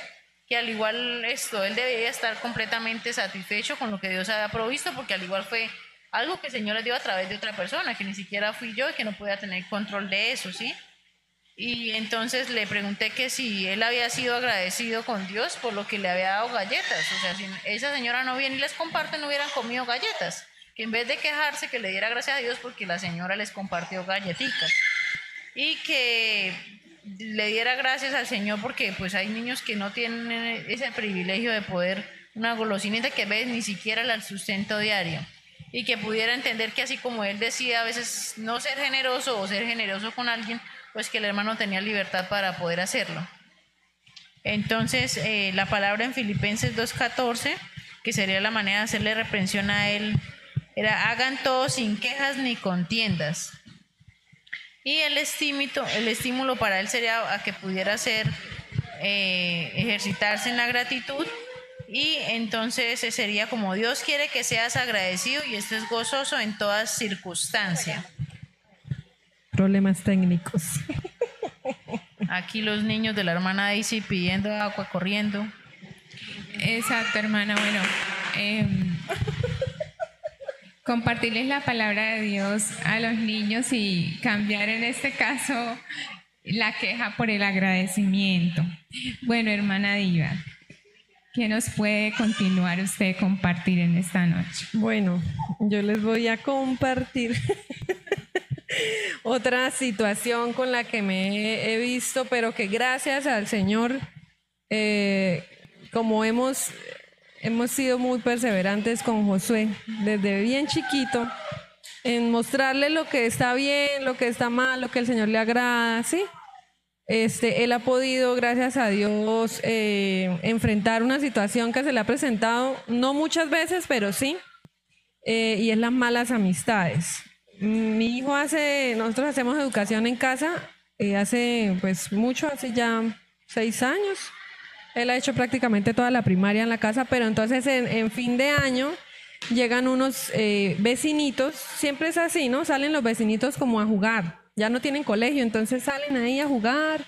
que al igual esto, él debería estar completamente satisfecho con lo que Dios había provisto, porque al igual fue algo que el Señor le dio a través de otra persona, que ni siquiera fui yo y que no podía tener control de eso, ¿sí? Y entonces le pregunté que si él había sido agradecido con Dios por lo que le había dado galletas. O sea, si esa señora no viene y les comparte, no hubieran comido galletas. Que en vez de quejarse, que le diera gracias a Dios porque la señora les compartió galletitas. Y que le diera gracias al Señor porque pues hay niños que no tienen ese privilegio de poder una golosinita que ve ni siquiera el sustento diario y que pudiera entender que así como él decía a veces no ser generoso o ser generoso con alguien, pues que el hermano tenía libertad para poder hacerlo. Entonces, eh, la palabra en Filipenses 2.14, que sería la manera de hacerle reprensión a él, era hagan todo sin quejas ni contiendas, y el estímulo, el estímulo para él sería a que pudiera ser eh, ejercitarse en la gratitud y entonces sería como Dios quiere que seas agradecido y estés gozoso en todas circunstancias. Problemas técnicos. Aquí los niños de la hermana Daisy pidiendo agua, corriendo. Exacto, hermana. Bueno, eh, compartirles la palabra de Dios a los niños y cambiar en este caso la queja por el agradecimiento. Bueno, hermana Diva, ¿qué nos puede continuar usted compartir en esta noche? Bueno, yo les voy a compartir otra situación con la que me he visto, pero que gracias al Señor, eh, como hemos hemos sido muy perseverantes con Josué desde bien chiquito en mostrarle lo que está bien, lo que está mal, lo que el Señor le agrada, ¿sí? Este, él ha podido, gracias a Dios, eh, enfrentar una situación que se le ha presentado, no muchas veces, pero sí, eh, y es las malas amistades. Mi hijo hace, nosotros hacemos educación en casa, eh, hace pues mucho, hace ya seis años, él ha hecho prácticamente toda la primaria en la casa, pero entonces en, fin de año llegan unos eh, vecinitos, siempre es así, ¿no? Salen los vecinitos como a jugar, ya no tienen colegio, entonces salen ahí a jugar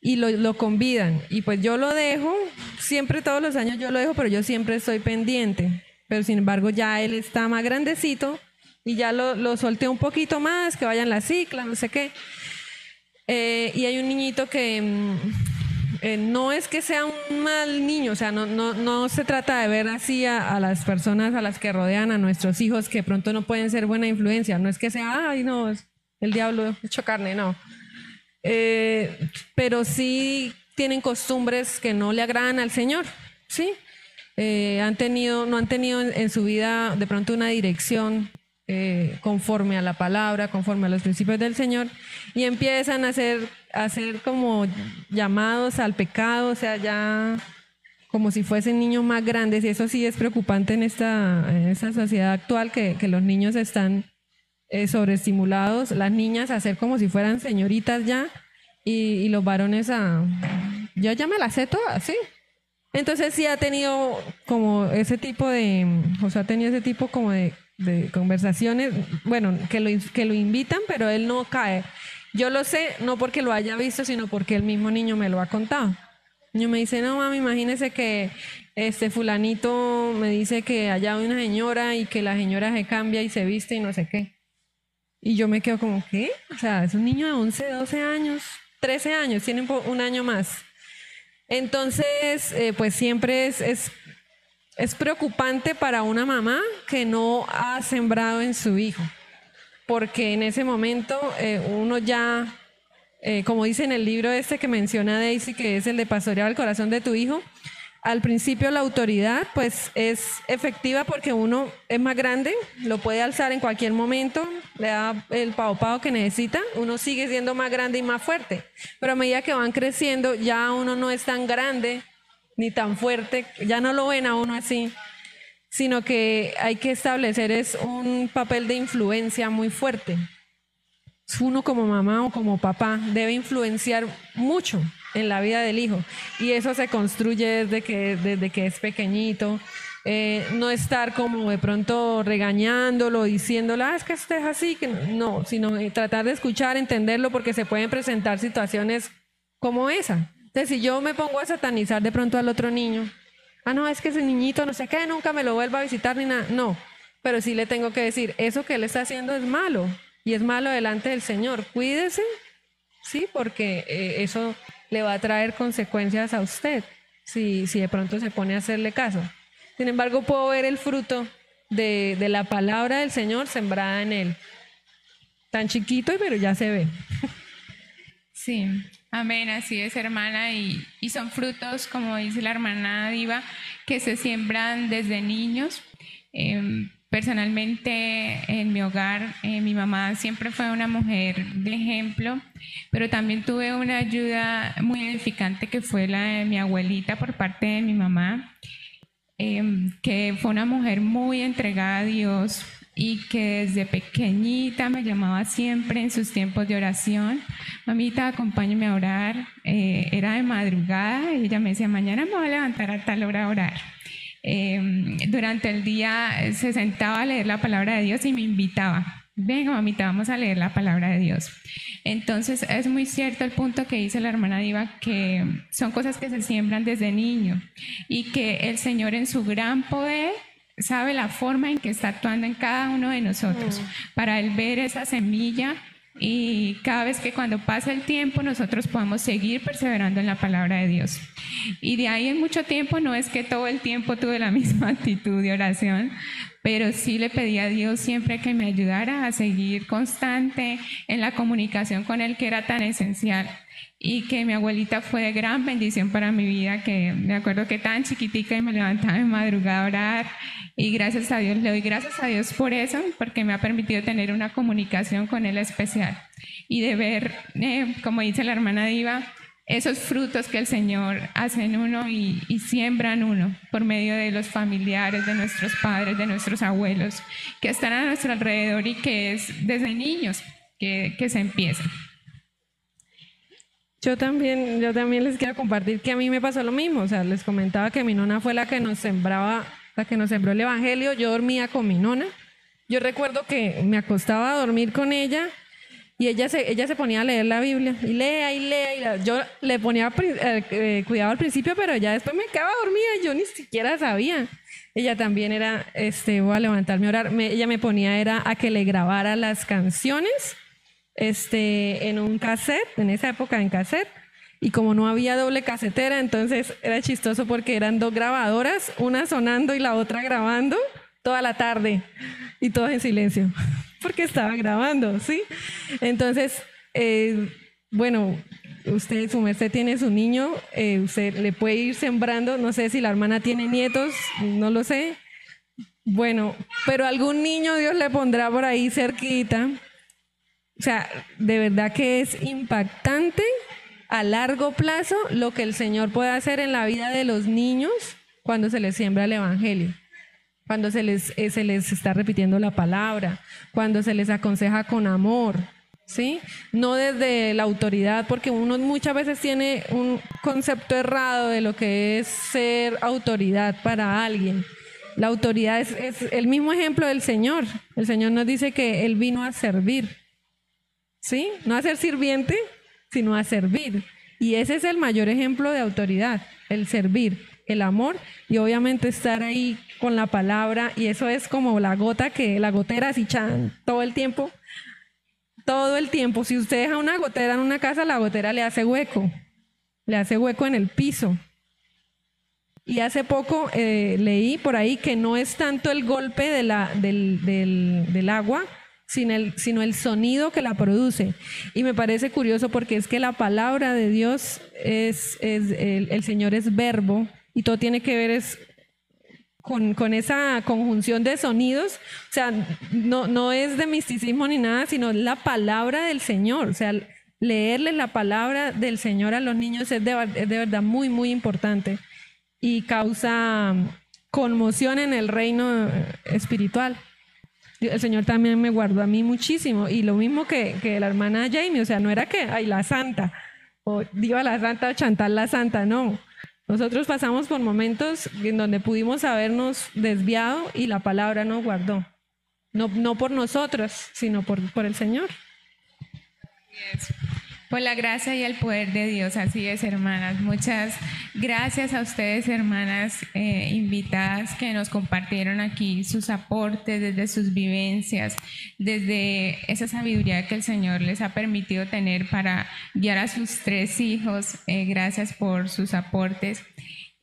y lo, lo, convidan. Y pues yo lo dejo, siempre todos los años yo lo dejo, pero yo siempre estoy pendiente. Pero sin embargo ya él está más grandecito y ya lo, lo solté un poquito más, que vayan la cicla, no sé qué. Eh, y hay un niñito que mm, eh, no es que sea un mal niño, o sea, no, no, no se trata de ver así a, las personas a las que rodean a nuestros hijos que pronto no pueden ser buena influencia, no es que sea, ay, no, el diablo hecho carne, no. Eh, pero sí tienen costumbres que no le agradan al Señor, ¿sí? Eh, han tenido, no han tenido en, su vida de pronto una dirección conforme a la palabra, conforme a los principios del Señor, y empiezan a hacer hacer como llamados al pecado, o sea, ya como si fuesen niños más grandes, y eso sí es preocupante en esta, en esta sociedad actual, que, los niños están eh, sobreestimulados, las niñas a ser como si fueran señoritas ya, y, los varones a, yo ya me las sé todas, sí. Entonces sí ha tenido como ese tipo de, o sea, ha tenido ese tipo como de, de conversaciones, bueno, que lo, que lo invitan, pero él no cae. Yo lo sé no porque lo haya visto, sino porque el mismo niño me lo ha contado. El niño me dice, no, mami, imagínese que este fulanito me dice que allá hay una señora y que la señora se cambia y se viste y no sé qué. Y yo me quedo como, ¿qué? O sea, es un niño de 11, 12 años, 13 años, tiene un, año más. Entonces, eh, pues siempre es, es, es preocupante para una mamá que no ha sembrado en su hijo porque en ese momento eh, uno ya, eh, como dice en el libro este que menciona Daisy, que es el de pastorear el corazón de tu hijo, al principio la autoridad pues es efectiva porque uno es más grande, lo puede alzar en cualquier momento, le da el pao pao que necesita, uno sigue siendo más grande y más fuerte. Pero a medida que van creciendo ya uno no es tan grande ni tan fuerte, ya no lo ven a uno así, sino que hay que establecer es un papel de influencia muy fuerte. Uno como mamá o como papá debe influenciar mucho en la vida del hijo. Y eso se construye desde que, desde que es pequeñito. Eh, no estar como de pronto regañándolo, diciéndole, ah, es que estés así, que no, sino eh, tratar de escuchar, entenderlo, porque se pueden presentar situaciones como esa. Entonces, si yo me pongo a satanizar de pronto al otro niño, ah, no, es que ese niñito no sé qué, nunca me lo vuelva a visitar ni nada, no, pero sí le tengo que decir, eso que él está haciendo es malo y es malo delante del Señor, cuídese, sí, porque eh, eso le va a traer consecuencias a usted si, si de pronto se pone a hacerle caso. Sin embargo, puedo ver el fruto de, de la palabra del Señor sembrada en él. Tan chiquito, pero ya se ve. Sí, amén, así es, hermana. Y, y son frutos, como dice la hermana Diva, que se siembran desde niños. Eh, Personalmente, en mi hogar, eh, mi mamá siempre fue una mujer de ejemplo, pero también tuve una ayuda muy edificante que fue la de mi abuelita por parte de mi mamá, em, que fue una mujer muy entregada a Dios y que desde pequeñita me llamaba siempre en sus tiempos de oración. Mamita, acompáñame a orar. Eh, era de madrugada y ella me decía, mañana me voy a levantar a tal hora a orar. Em, durante el día eh, se sentaba a leer la palabra de Dios y me invitaba. Venga, mamita, vamos a leer la palabra de Dios. Entonces, es muy cierto el punto que dice la hermana Diva, que son cosas que se siembran desde niño y que el Señor en su gran poder sabe la forma en que está actuando en cada uno de nosotros mm. para él ver esa semilla y cada vez que cuando pasa el tiempo nosotros podamos seguir perseverando en la palabra de Dios. Y de ahí en mucho tiempo no es que todo el tiempo tuve la misma actitud de oración, pero sí le pedí a Dios siempre que me ayudara a seguir constante en la comunicación con Él, que era tan esencial y que mi abuelita fue de gran bendición para mi vida, que me acuerdo que tan chiquitica y me levantaba en madrugada a orar y gracias a Dios, le doy gracias a Dios por eso, porque me ha permitido tener una comunicación con Él especial y de ver, eh, como dice la hermana Diva, esos frutos que el Señor hace en uno y, siembra en uno por medio de los familiares, de nuestros padres, de nuestros abuelos, que están a nuestro alrededor y que es desde niños que, que se empieza. Yo también, yo también les quiero compartir que a mí me pasó lo mismo. O sea, les comentaba que mi nona fue la que nos sembraba, la que nos sembró el evangelio. Yo dormía con mi nona. Yo recuerdo que me acostaba a dormir con ella y ella se, ella se ponía a leer la Biblia y lea y lea. Y yo le ponía eh, cuidado al principio, pero ya después me quedaba dormida y yo ni siquiera sabía. Ella también era, este, voy a levantarme a orar. ella me ponía era a que le grabara las canciones este, en un cassette, en esa época en cassette, y como no había doble casetera, entonces era chistoso porque eran dos grabadoras, una sonando y la otra grabando toda la tarde y todos en silencio, porque estaba grabando, ¿sí? Entonces, eh, bueno, usted, su merced tiene su niño, eh, usted le puede ir sembrando, no sé si la hermana tiene nietos, no lo sé. Bueno, pero algún niño Dios le pondrá por ahí cerquita o sea, de verdad que es impactante a largo plazo lo que el Señor puede hacer en la vida de los niños cuando se les siembra el Evangelio, cuando se les, eh, se les está repitiendo la palabra, cuando se les aconseja con amor, ¿sí? No desde la autoridad, porque uno muchas veces tiene un concepto errado de lo que es ser autoridad para alguien. La autoridad es, es el mismo ejemplo del Señor. El Señor nos dice que Él vino a servir. ¿sí? No a ser sirviente, sino a servir. Y ese es el mayor ejemplo de autoridad, el servir, el amor y obviamente estar ahí con la palabra y eso es como la gota que la gotera así chan todo el tiempo. Todo el tiempo. Si usted deja una gotera en una casa, la gotera le hace hueco. Le hace hueco en el piso. Y hace poco eh, leí por ahí que no es tanto el golpe de la, del, del, del agua, el, sino el sonido que la produce. Y me parece curioso porque es que la palabra de Dios es, el, Señor es verbo y todo tiene que ver es con, esa conjunción de sonidos, o sea, no, no es de misticismo ni nada, sino la palabra del Señor, o sea, leerle la palabra del Señor a los niños es de verdad muy, muy importante y causa conmoción en el reino espiritual. El Señor también me guardó a mí muchísimo y lo mismo que, que la hermana Jamie, o sea, no era que, ay, la santa, o diva la santa o chantar la santa, no. Nosotros pasamos por momentos en donde pudimos habernos desviado y la palabra nos guardó. No, no por nosotros, sino por, por el Señor. Por la gracia y el poder de Dios, así es, hermanas. Muchas gracias a ustedes, hermanas eh, invitadas, que nos compartieron aquí sus aportes desde sus vivencias, desde esa sabiduría que el Señor les ha permitido tener para guiar a sus tres hijos. Eh, gracias por sus aportes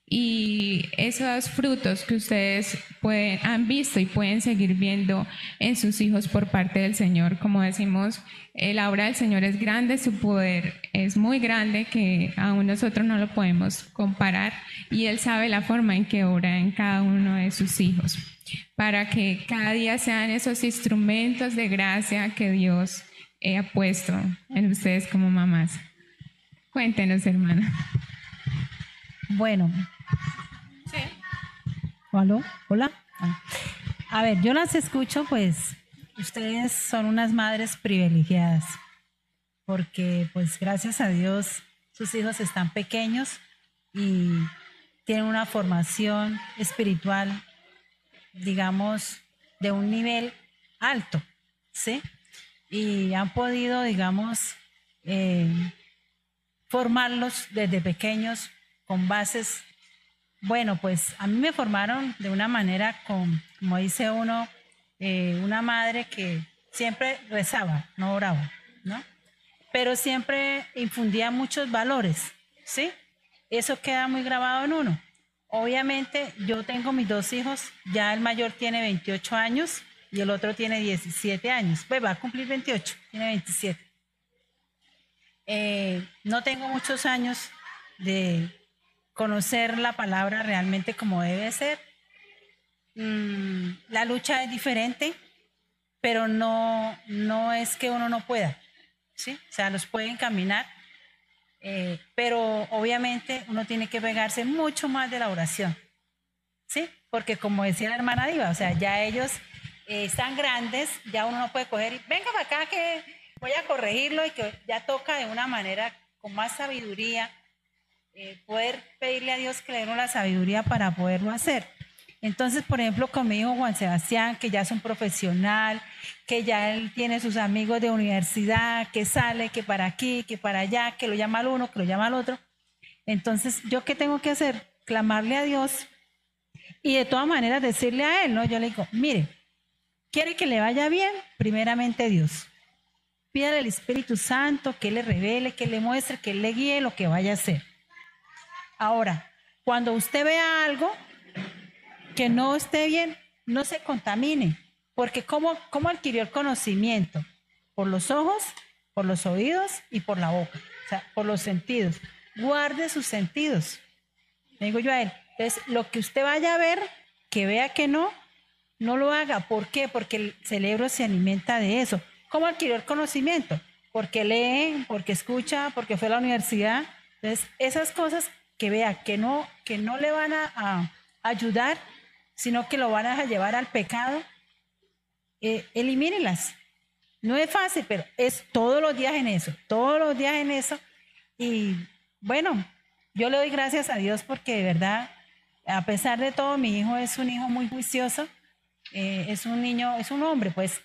y esos frutos que ustedes pueden, han visto y pueden seguir viendo en sus hijos por parte del Señor. Como decimos, eh, la obra del Señor es grande, su poder es muy grande que aún nosotros no lo podemos comparar y Él sabe la forma en que obra en cada uno de sus hijos para que cada día sean esos instrumentos de gracia que Dios eh, ha puesto en ustedes como mamás. Cuéntenos, hermana. Bueno, ¿Aló? Hola. Ah. A ver, yo las escucho, pues ustedes son unas madres privilegiadas, porque pues gracias a Dios sus hijos están pequeños y tienen una formación espiritual, digamos, de un nivel alto, ¿sí? Y han podido, digamos, eh, formarlos desde pequeños con bases bueno, pues a mí me formaron de una manera, con, como dice uno, eh, una madre que siempre rezaba, no oraba, ¿no? Pero siempre infundía muchos valores, ¿sí? Eso queda muy grabado en uno. Obviamente yo tengo mis dos hijos, ya el mayor tiene 28 años y el otro tiene 17 años, pues va a cumplir 28, tiene 27. Eh, no tengo muchos años de conocer la palabra realmente como debe ser. Mm, la lucha es diferente, pero no, no es que uno no pueda, ¿sí? O sea, los pueden caminar, eh, pero obviamente uno tiene que pegarse mucho más de la oración, ¿sí? Porque como decía la hermana Diva, o sea, ya ellos eh, están grandes, ya uno no puede coger y venga para acá que voy a corregirlo y que ya toca de una manera con más sabiduría, eh, poder pedirle a Dios que le dé la sabiduría para poderlo hacer. Entonces, por ejemplo, con mi hijo Juan Sebastián, que ya es un profesional, que ya él tiene sus amigos de universidad, que sale, que para aquí, que para allá, que lo llama al uno, que lo llama al otro. Entonces, ¿yo qué tengo que hacer? Clamarle a Dios y de todas maneras decirle a él, ¿no? Yo le digo, mire, quiere que le vaya bien, primeramente Dios. Pídale al Espíritu Santo que le revele, que le muestre, que le guíe lo que vaya a hacer. Ahora, cuando usted vea algo que no esté bien, no se contamine, porque ¿cómo, cómo adquirió el conocimiento? Por los ojos, por los oídos y por la boca, o sea, por los sentidos. Guarde sus sentidos. Le yo a él, entonces lo que usted vaya a ver, que vea que no, no lo haga. ¿Por qué? Porque el cerebro se alimenta de eso. ¿Cómo adquirió el conocimiento? Porque lee, porque escucha, porque fue a la universidad. Entonces, esas cosas que vea que no, que no le van a, ayudar, sino que lo van a llevar al pecado, eh, elimínelas. No es fácil, pero es todos los días en eso, todos los días en eso. Y bueno, yo le doy gracias a Dios porque de verdad, a pesar de todo, mi hijo es un hijo muy juicioso, eh, es un niño, es un hombre, pues,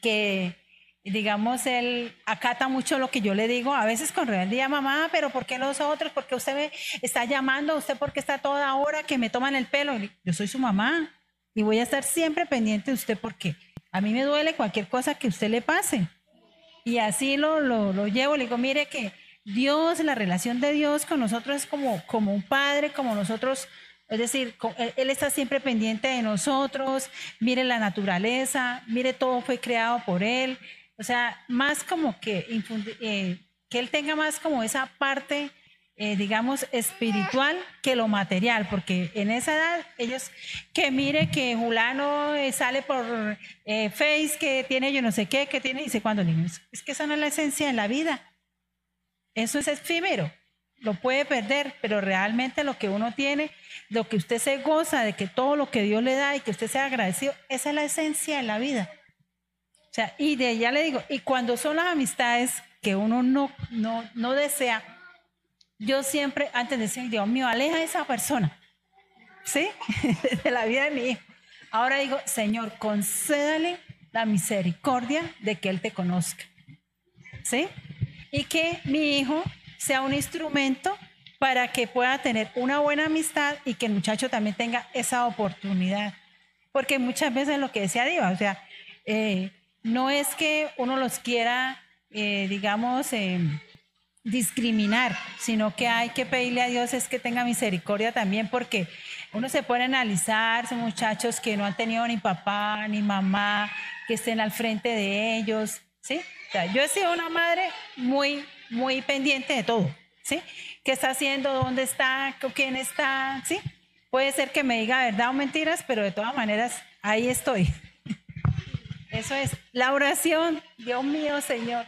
que digamos, él acata mucho lo que yo le digo, a veces con rebeldía, mamá, pero ¿por qué los otros? ¿Por qué usted me está llamando? ¿Usted por qué está toda hora que me toman el pelo? Yo soy su mamá y voy a estar siempre pendiente de usted porque a mí me duele cualquier cosa que usted le pase. Y así lo, lo, lo llevo, le digo, mire que Dios, la relación de Dios con nosotros es como, como un padre, como nosotros es decir, Él está siempre pendiente de nosotros, mire la naturaleza, mire todo fue creado por Él, o sea, más como que, eh, que él tenga más como esa parte eh, digamos, espiritual que lo material, porque en esa edad ellos, que mire que Julano eh, sale por eh, Face, que tiene yo no sé qué, que tiene, dice cuando niños, es que esa no es la esencia de la vida. Eso es efímero, lo puede perder, pero realmente lo que uno tiene, lo que usted se goza de que todo lo que Dios le da y que usted sea agradecido, esa es la esencia de la vida. Sea, y de ya le digo, y cuando son las amistades que uno no, no, no desea, yo siempre, antes de decir, Dios mío, aleja a esa persona, ¿sí? de la vida de mi hijo. Ahora digo, Señor, concédale la misericordia de que Él te conozca, ¿sí? Y que mi hijo sea un instrumento para que pueda tener una buena amistad y que el muchacho también tenga esa oportunidad. Porque muchas veces lo que decía Diva, o sea, eh, no es que uno los quiera, eh, digamos, eh, discriminar, sino que hay que pedirle a Dios es que tenga misericordia también, porque uno se puede analizar, son muchachos que no han tenido ni papá ni mamá, que estén al frente de ellos, ¿sí? Yo he sido una madre muy, muy pendiente de todo, ¿sí? ¿Qué está haciendo? ¿Dónde está? ¿Con quién está? ¿Sí? Puede ser que me diga verdad o mentiras, pero de todas maneras, ahí estoy. Eso es la oración, Dios mío, Señor.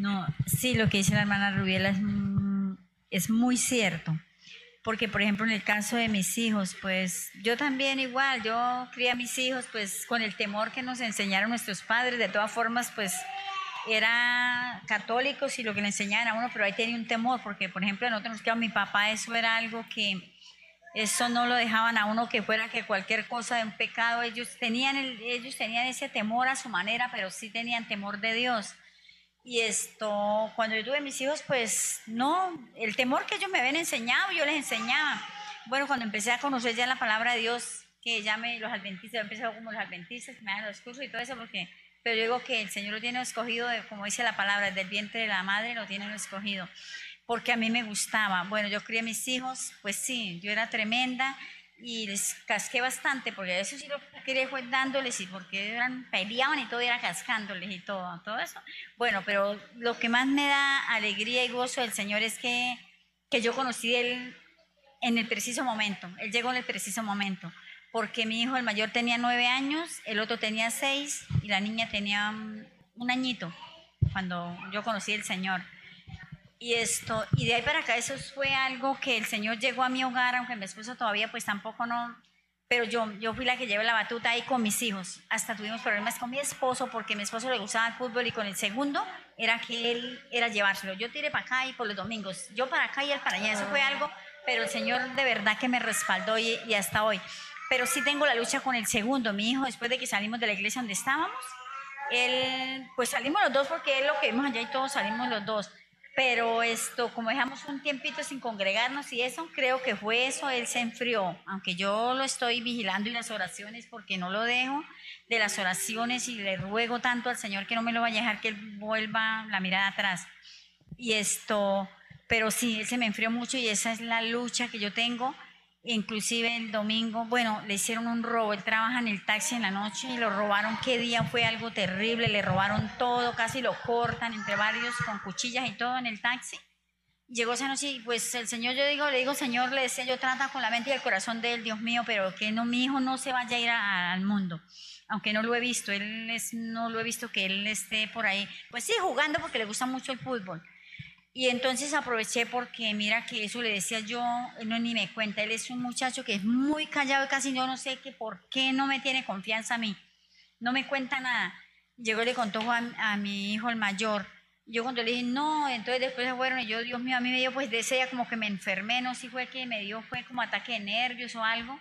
No, sí, lo que dice la hermana Rubiela es, muy cierto. Porque, por ejemplo, en el caso de mis hijos, pues yo también igual, yo crié a mis hijos pues con el temor que nos enseñaron nuestros padres. De todas formas, pues era católicos y lo que le enseñaban a uno, pero ahí tenía un temor, porque, por ejemplo, nosotros nos quedamos, mi papá, eso era algo que eso no lo dejaban a uno que fuera que cualquier cosa de un pecado, ellos tenían, el, ellos tenían ese temor a su manera, pero sí tenían temor de Dios. Y esto, cuando yo tuve mis hijos, pues no, el temor que ellos me habían enseñado, yo les enseñaba. Bueno, cuando empecé a conocer ya la palabra de Dios, que ya me, los adventistas, yo empecé como los adventistas, me dan los cursos y todo eso, porque, pero yo digo que el Señor lo tiene escogido, como dice la palabra, del vientre de la madre lo tiene escogido, porque a mí me gustaba. Bueno, yo crié a mis hijos, pues sí, yo era tremenda, y les casqué bastante, porque eso sí lo quería fue dándoles y porque eran, peleaban y todo era cascándoles y todo, todo eso. Bueno, pero lo que más me da alegría y gozo del Señor es que, que yo conocí a Él en el preciso momento, Él llegó en el preciso momento, porque mi hijo el mayor tenía nueve años, el otro tenía seis y la niña tenía un añito cuando yo conocí al Señor. Y esto, y de ahí para acá eso fue algo que el Señor llegó a mi hogar, aunque mi esposo todavía pues tampoco no, pero yo, yo fui la que llevé la batuta ahí con mis hijos. Hasta tuvimos problemas con mi esposo porque mi esposo le gustaba el fútbol y con el segundo era que él era llevárselo. Yo tiré para acá y por los domingos, yo para acá y él para allá. Eso fue algo, pero el Señor de verdad que me respaldó y, y hasta hoy. Pero sí tengo la lucha con el segundo, mi hijo, después de que salimos de la iglesia donde estábamos. Él, pues salimos los dos porque es lo que vimos allá y todos salimos los dos pero esto, como dejamos un tiempito sin congregarnos y eso, creo que fue eso, él se enfrió, aunque yo lo estoy vigilando y las oraciones, porque no lo dejo de las oraciones y le ruego tanto al Señor que no me lo vaya a dejar que él vuelva la mirada atrás. Y esto, pero sí, él se me enfrió mucho y esa es la lucha que yo tengo Inclusive el domingo, bueno, le hicieron un robo. Él trabaja en el taxi en la noche y lo robaron. ¿Qué día fue algo terrible? Le robaron todo, casi lo cortan entre varios con cuchillas y todo en el taxi. Llegó esa noche y pues el Señor, yo digo, le digo, Señor, le decía, yo trata con la mente y el corazón de él, Dios mío, pero que no, mi hijo no se vaya a ir al mundo. Aunque no lo he visto, él es, no lo he visto que él esté por ahí. Pues sí, jugando porque le gusta mucho el fútbol y entonces aproveché porque mira que eso le decía yo, no ni me cuenta, él es un muchacho que es muy callado y casi yo no sé que por qué no me tiene confianza a mí, no me cuenta nada. Llegó y le contó a, mi hijo el mayor. Yo cuando le dije, no, entonces después se fueron y yo, Dios mío, a mí me dio pues de ese día como que me enfermé, no sé si fue que me dio, fue como ataque de nervios o algo.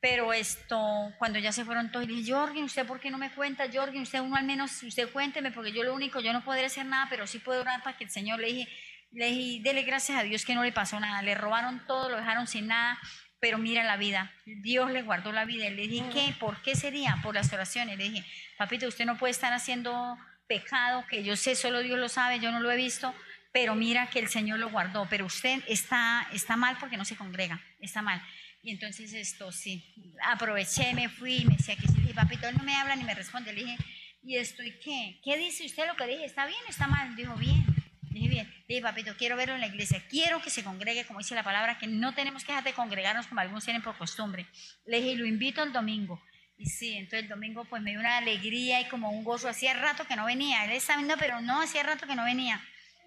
Pero esto, cuando ya se fueron todos, le dije, Jorgen, ¿usted por qué no me cuenta? Jorgen, usted uno al menos, usted cuénteme, porque yo lo único, yo no podré hacer nada, pero sí puedo orar para que el Señor le dije, le dije, dele gracias a Dios que no le pasó nada, le robaron todo, lo dejaron sin nada, pero mira la vida, Dios le guardó la vida. Le dije, ¿qué? ¿Por qué sería? Por las oraciones. Le dije, papito, usted no puede estar haciendo pecado, que yo sé, solo Dios lo sabe, yo no lo he visto, pero mira que el Señor lo guardó, pero usted está, está mal porque no se congrega, está mal. Y entonces esto sí, aproveché, me fui, me decía que sí, y papito, él no me habla ni me responde. Le dije, ¿y esto y qué? ¿Qué dice usted lo que dije? ¿Está bien o está mal? Dijo, bien. Dije, bien. Le dije, papito, quiero verlo en la iglesia, quiero que se congregue, como dice la palabra, que no tenemos que dejar de congregarnos como algunos tienen por costumbre. Le dije, lo invito el domingo. Y sí, entonces el domingo pues me dio una alegría y como un gozo. Hacía rato que no venía. Él estaba viendo, pero no, hacía rato que no venía.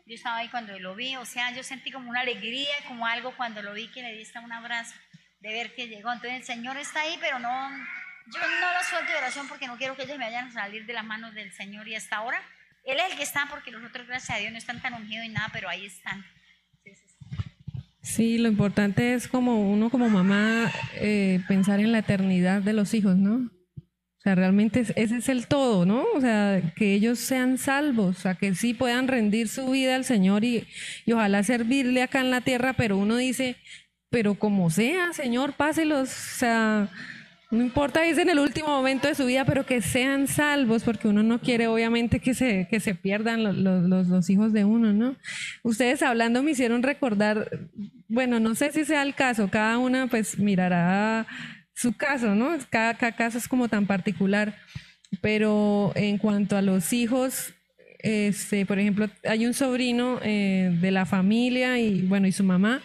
Yo estaba ahí cuando lo vi, o sea, yo sentí como una alegría, como algo cuando lo vi que le di un abrazo de ver que llegó. Entonces el Señor está ahí, pero no, yo no lo suelto de oración porque no quiero que ellos me vayan a salir de las manos del Señor y hasta ahora Él es el que está porque los otros, gracias a Dios, no están tan ungidos y nada, pero ahí están. Sí, lo importante es como uno como mamá eh, pensar en la eternidad de los hijos, ¿no? O sea, realmente ese es el todo, ¿no? O sea, que ellos sean salvos, o sea, que sí puedan rendir su vida al Señor y, y ojalá servirle acá en la tierra, pero uno dice, pero como sea, Señor, páselos, o sea, no importa, es en el último momento de su vida, pero que sean salvos, porque uno no quiere obviamente que se, que se pierdan los, los, los, hijos de uno, ¿no? Ustedes hablando me hicieron recordar, bueno, no sé si sea el caso, cada una pues mirará su caso, ¿no? Cada, cada caso es como tan particular, pero en cuanto a los hijos, este, por ejemplo, hay un sobrino eh, de la familia y bueno, y su mamá,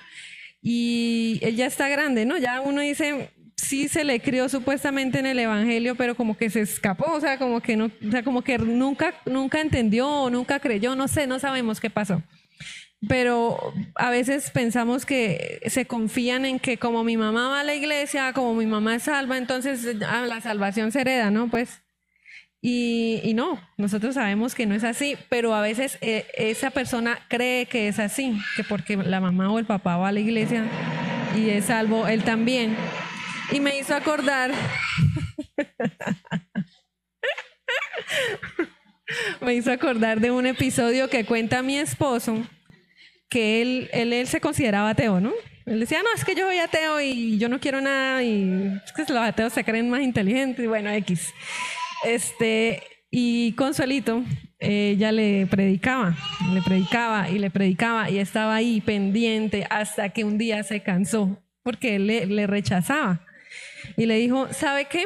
y él ya está grande, ¿no? Ya uno dice, sí se le crió supuestamente en el evangelio, pero como que se escapó, o sea, como que no, o sea, como que nunca, nunca entendió nunca creyó, no sé, no sabemos qué pasó. Pero a veces pensamos que se confían en que como mi mamá va a la iglesia, como mi mamá es salva, entonces ah, la salvación se hereda, ¿no? Pues y, no, nosotros sabemos que no es así, pero a veces eh, esa persona cree que es así, que porque la mamá o el papá va a la iglesia y es salvo, él también. Y me hizo acordar, me hizo acordar de un episodio que cuenta mi esposo, que él, él, él se consideraba ateo, ¿no? Él decía, no, es que yo soy ateo y yo no quiero nada y es que los ateos se creen más inteligentes y bueno, X. Este, y Consuelito, ella le predicaba, le predicaba y le predicaba y estaba ahí pendiente hasta que un día se cansó porque él le, rechazaba. Y le dijo, ¿sabe qué?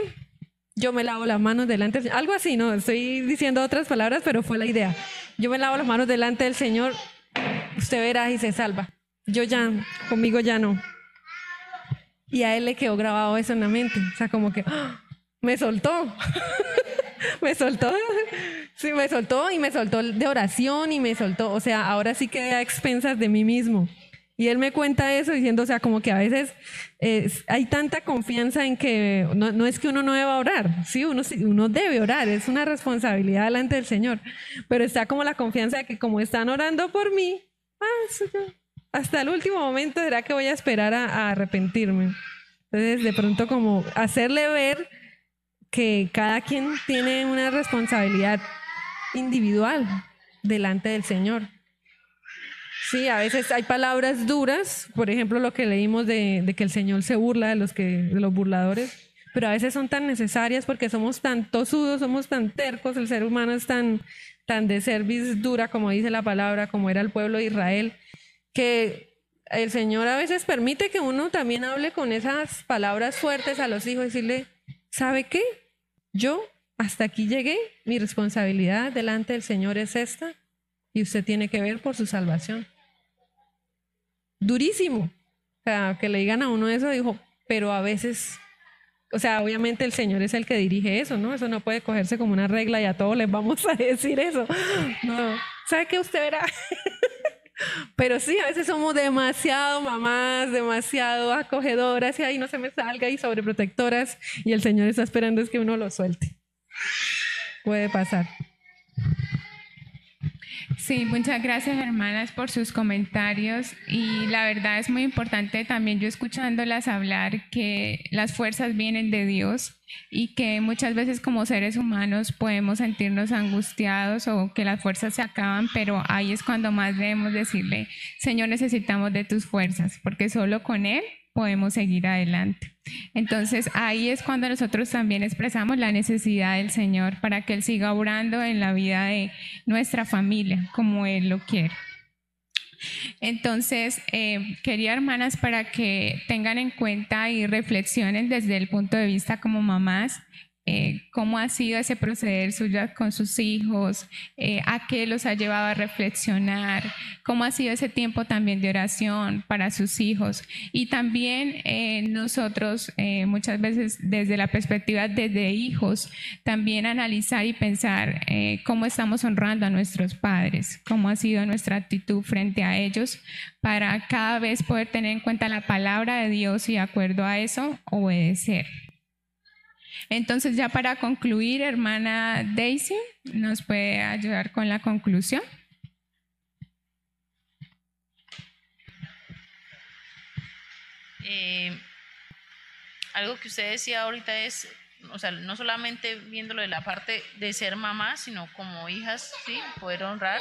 Yo me lavo las manos delante del Algo así, ¿no? Estoy diciendo otras palabras, pero fue la idea. Yo me lavo las manos delante del Señor, usted verá y se salva. Yo ya, conmigo ya no. Y a él le quedó grabado eso en la mente. O sea, como que, ¡ah! Me soltó. me soltó. Sí, me soltó y me soltó de oración y me soltó. O sea, ahora sí quedé a expensas de mí mismo. Y él me cuenta eso diciendo, o sea, como que a veces hay tanta confianza en que no, es que uno no deba orar, sí, uno, uno debe orar, es una responsabilidad delante del Señor, pero está como la confianza de que como están orando por mí, ah, hasta el último momento será que voy a esperar a arrepentirme. Entonces, de pronto como hacerle ver que cada quien tiene una responsabilidad individual delante del Señor. Sí, a veces hay palabras duras, por ejemplo, lo que leímos de, que el Señor se burla de los, que, de los burladores, pero a veces son tan necesarias porque somos tan tosudos, somos tan tercos, el ser humano es tan, tan de service dura, como dice la palabra, como era el pueblo de Israel, que el Señor a veces permite que uno también hable con esas palabras fuertes a los hijos, decirle, ¿sabe qué? Yo hasta aquí llegué, mi responsabilidad delante del Señor es esta y usted tiene que ver por su salvación. Durísimo. O sea, que le digan a uno eso, dijo, pero a veces, o sea, obviamente el Señor es el que dirige eso, ¿no? Eso no puede cogerse como una regla y a todos les vamos a decir eso. No. ¿Sabe qué usted verá? Pero sí, a veces somos demasiado mamás, demasiado acogedoras y ahí no se me salga y sobreprotectoras y el Señor está esperando es que uno lo suelte. Puede pasar. Sí, muchas gracias hermanas por sus comentarios. Y la verdad es muy importante también yo escuchándolas hablar que las fuerzas vienen de Dios y que muchas veces como seres humanos podemos sentirnos angustiados o que las fuerzas se acaban, pero ahí es cuando más debemos decirle, Señor, necesitamos de tus fuerzas, porque solo con Él podemos seguir adelante. Entonces ahí es cuando nosotros también expresamos la necesidad del Señor para que Él siga obrando en la vida de nuestra familia como Él lo quiere. Entonces, eh, quería hermanas para que tengan en cuenta y reflexionen desde el punto de vista como mamás eh, cómo ha sido ese proceder suyo con sus hijos, eh, a qué los ha llevado a reflexionar, cómo ha sido ese tiempo también de oración para sus hijos. Y también eh, nosotros muchas veces desde la perspectiva desde hijos, también analizar y pensar cómo estamos honrando a nuestros padres, cómo ha sido nuestra actitud frente a ellos para cada vez poder tener en cuenta la palabra de Dios y de acuerdo a eso obedecer. Entonces, ya para concluir, hermana Daisy, ¿nos puede ayudar con la conclusión? Eh, algo que usted decía ahorita es, o sea, no solamente viéndolo de la parte de ser mamá, sino como hijas, sí, poder honrar,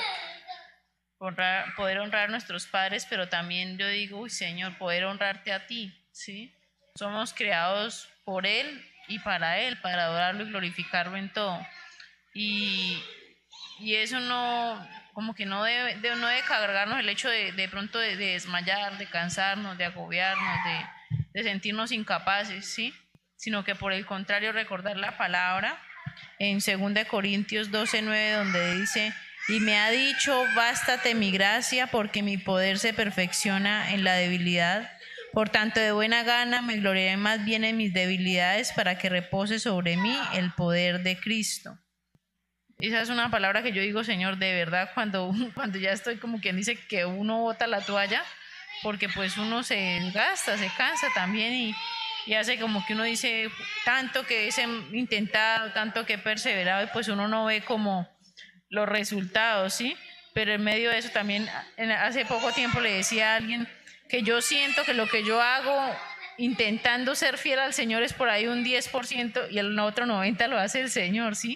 honrar poder honrar a nuestros padres, pero también yo digo, uy, Señor, poder honrarte a ti, sí. Somos creados por Él y para Él, para adorarlo y glorificarlo en todo. Y, y eso no, como que no debe, de, no debe cargarnos el hecho de, de pronto de, desmayar, de cansarnos, de agobiarnos, de, de sentirnos incapaces, ¿sí? Sino que por el contrario recordar la palabra en 2 Corintios 12, 9, donde dice, y me ha dicho, bástate mi gracia porque mi poder se perfecciona en la debilidad. Por tanto, de buena gana me gloriaré más bien en mis debilidades para que repose sobre mí el poder de Cristo. Esa es una palabra que yo digo, Señor, de verdad, cuando, cuando ya estoy como quien dice que uno bota la toalla, porque pues uno se gasta, se cansa también y, y hace como que uno dice tanto que he intentado, tanto que he perseverado y pues uno no ve como los resultados, ¿sí? Pero en medio de eso también, hace poco tiempo le decía a alguien, que yo siento que lo que yo hago intentando ser fiel al Señor es por ahí un 10% y el otro 90% lo hace el Señor, ¿sí?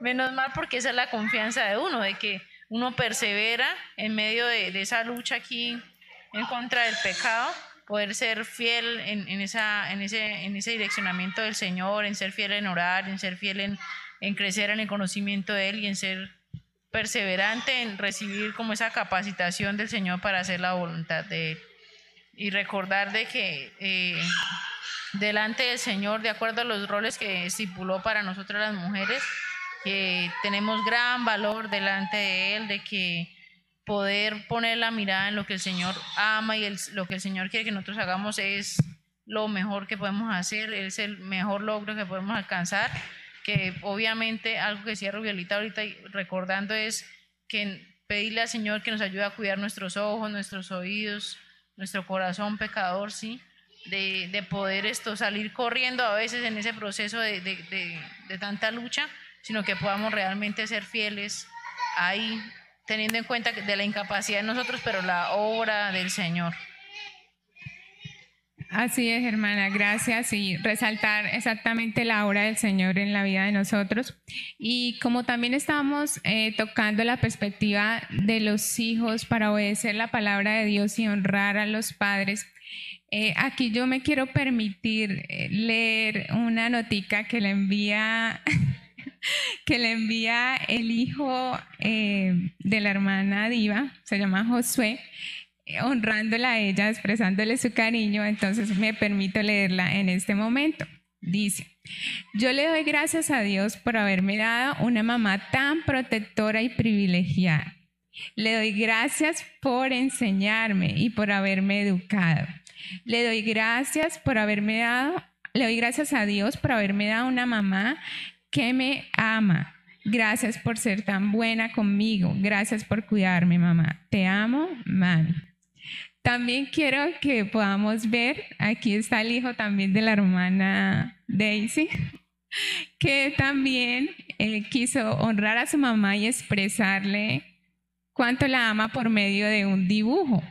Menos mal porque esa es la confianza de uno, de que uno persevera en medio de, esa lucha aquí en contra del pecado, poder ser fiel en, esa, en, ese, en ese direccionamiento del Señor, en ser fiel en orar, en ser fiel en, en crecer en el conocimiento de Él y en ser perseverante en recibir como esa capacitación del Señor para hacer la voluntad de Él y recordar de que eh, delante del Señor, de acuerdo a los roles que estipuló para nosotros las mujeres, que tenemos gran valor delante de Él, de que poder poner la mirada en lo que el Señor ama y lo que el Señor quiere que nosotros hagamos es lo mejor que podemos hacer, es el mejor logro que podemos alcanzar, que obviamente algo que decía Rubielita ahorita recordando es que pedirle al Señor que nos ayude a cuidar nuestros ojos, nuestros oídos, nuestro corazón pecador, sí, de, de, poder esto salir corriendo a veces en ese proceso de, de, de, tanta lucha, sino que podamos realmente ser fieles ahí, teniendo en cuenta de la incapacidad de nosotros, pero la obra del Señor. Así es, hermana, gracias. Y resaltar exactamente la obra del Señor en la vida de nosotros. Y como también estamos eh, tocando la perspectiva de los hijos para obedecer la palabra de Dios y honrar a los padres, eh, aquí yo me quiero permitir eh, leer una notica que le envía que le envía el hijo de la hermana Diva, se llama Josué, honrándola a ella, expresándole su cariño, entonces me permito leerla en este momento. Dice, yo le doy gracias a Dios por haberme dado una mamá tan protectora y privilegiada. Le doy gracias por enseñarme y por haberme educado. Le doy gracias por haberme dado, le doy gracias a Dios por haberme dado una mamá que me ama. Gracias por ser tan buena conmigo. Gracias por cuidarme, mamá. Te amo, mami. También quiero que podamos ver, aquí está el hijo también de la hermana Daisy, que también eh, quiso honrar a su mamá y expresarle cuánto la ama por medio de un dibujo.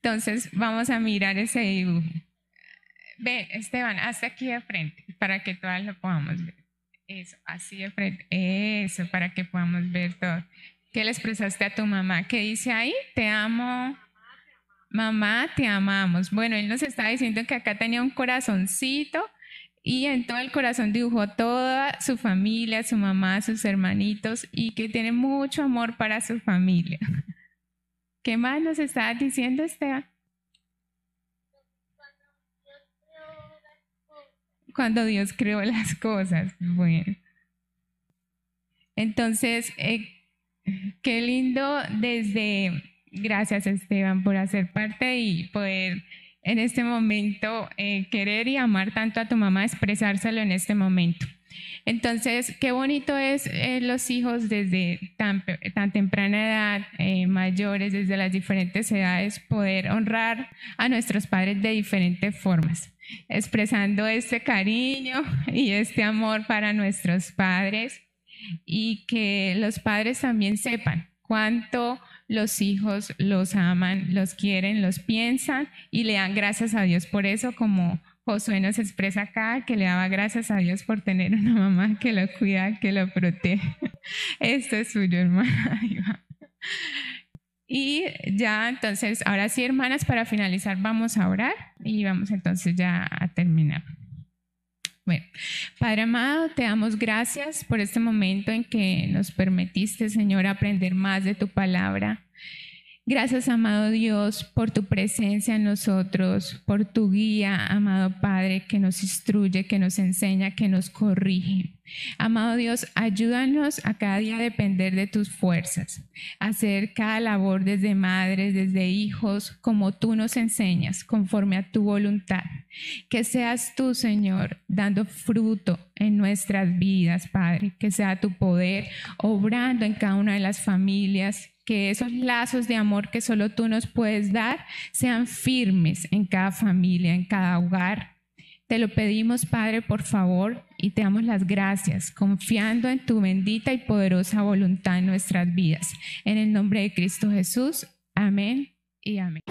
Entonces vamos a mirar ese dibujo. Ven, Esteban, hasta aquí de frente para que todas lo podamos ver. Eso, así de frente. Eso, para que podamos ver todo. ¿Qué le expresaste a tu mamá? ¿Qué dice ahí? Te amo mamá, te amamos. Bueno, él nos está diciendo que acá tenía un corazoncito y en todo el corazón dibujó toda su familia, su mamá, sus hermanitos y que tiene mucho amor para su familia. ¿Qué más nos está diciendo Esteban? Cuando Dios creó las cosas. Bueno. Entonces, eh, qué lindo desde, gracias Esteban por hacer parte y poder en este momento eh, querer y amar tanto a tu mamá, expresárselo en este momento. Entonces, qué bonito es eh, los hijos desde tan, tan temprana edad, eh, mayores, desde las diferentes edades, poder honrar a nuestros padres de diferentes formas, expresando este cariño y este amor para nuestros padres y que los padres también sepan cuánto los hijos los aman, los quieren, los piensan y le dan gracias a Dios por eso, como Josué nos expresa acá, que le daba gracias a Dios por tener una mamá que lo cuida, que lo protege. Esto es suyo, hermana. Y ya, entonces, ahora sí, hermanas, para finalizar, vamos a orar y vamos entonces ya a terminar. Bueno, Padre amado, te damos gracias por este momento en que nos permitiste, Señor, aprender más de tu palabra. Gracias, amado Dios, por tu presencia en nosotros, por tu guía, amado Padre, que nos instruye, que nos enseña, que nos corrige. Amado Dios, ayúdanos a cada día a depender de tus fuerzas, a hacer cada labor desde madres, desde hijos, como tú nos enseñas, conforme a tu voluntad. Que seas tú, Señor, dando fruto en nuestras vidas, Padre, que sea tu poder obrando en cada una de las familias, que esos lazos de amor que solo tú nos puedes dar sean firmes en cada familia, en cada hogar. Te lo pedimos, Padre, por favor, y te damos las gracias, confiando en tu bendita y poderosa voluntad en nuestras vidas. En el nombre de Cristo Jesús. Amén y amén.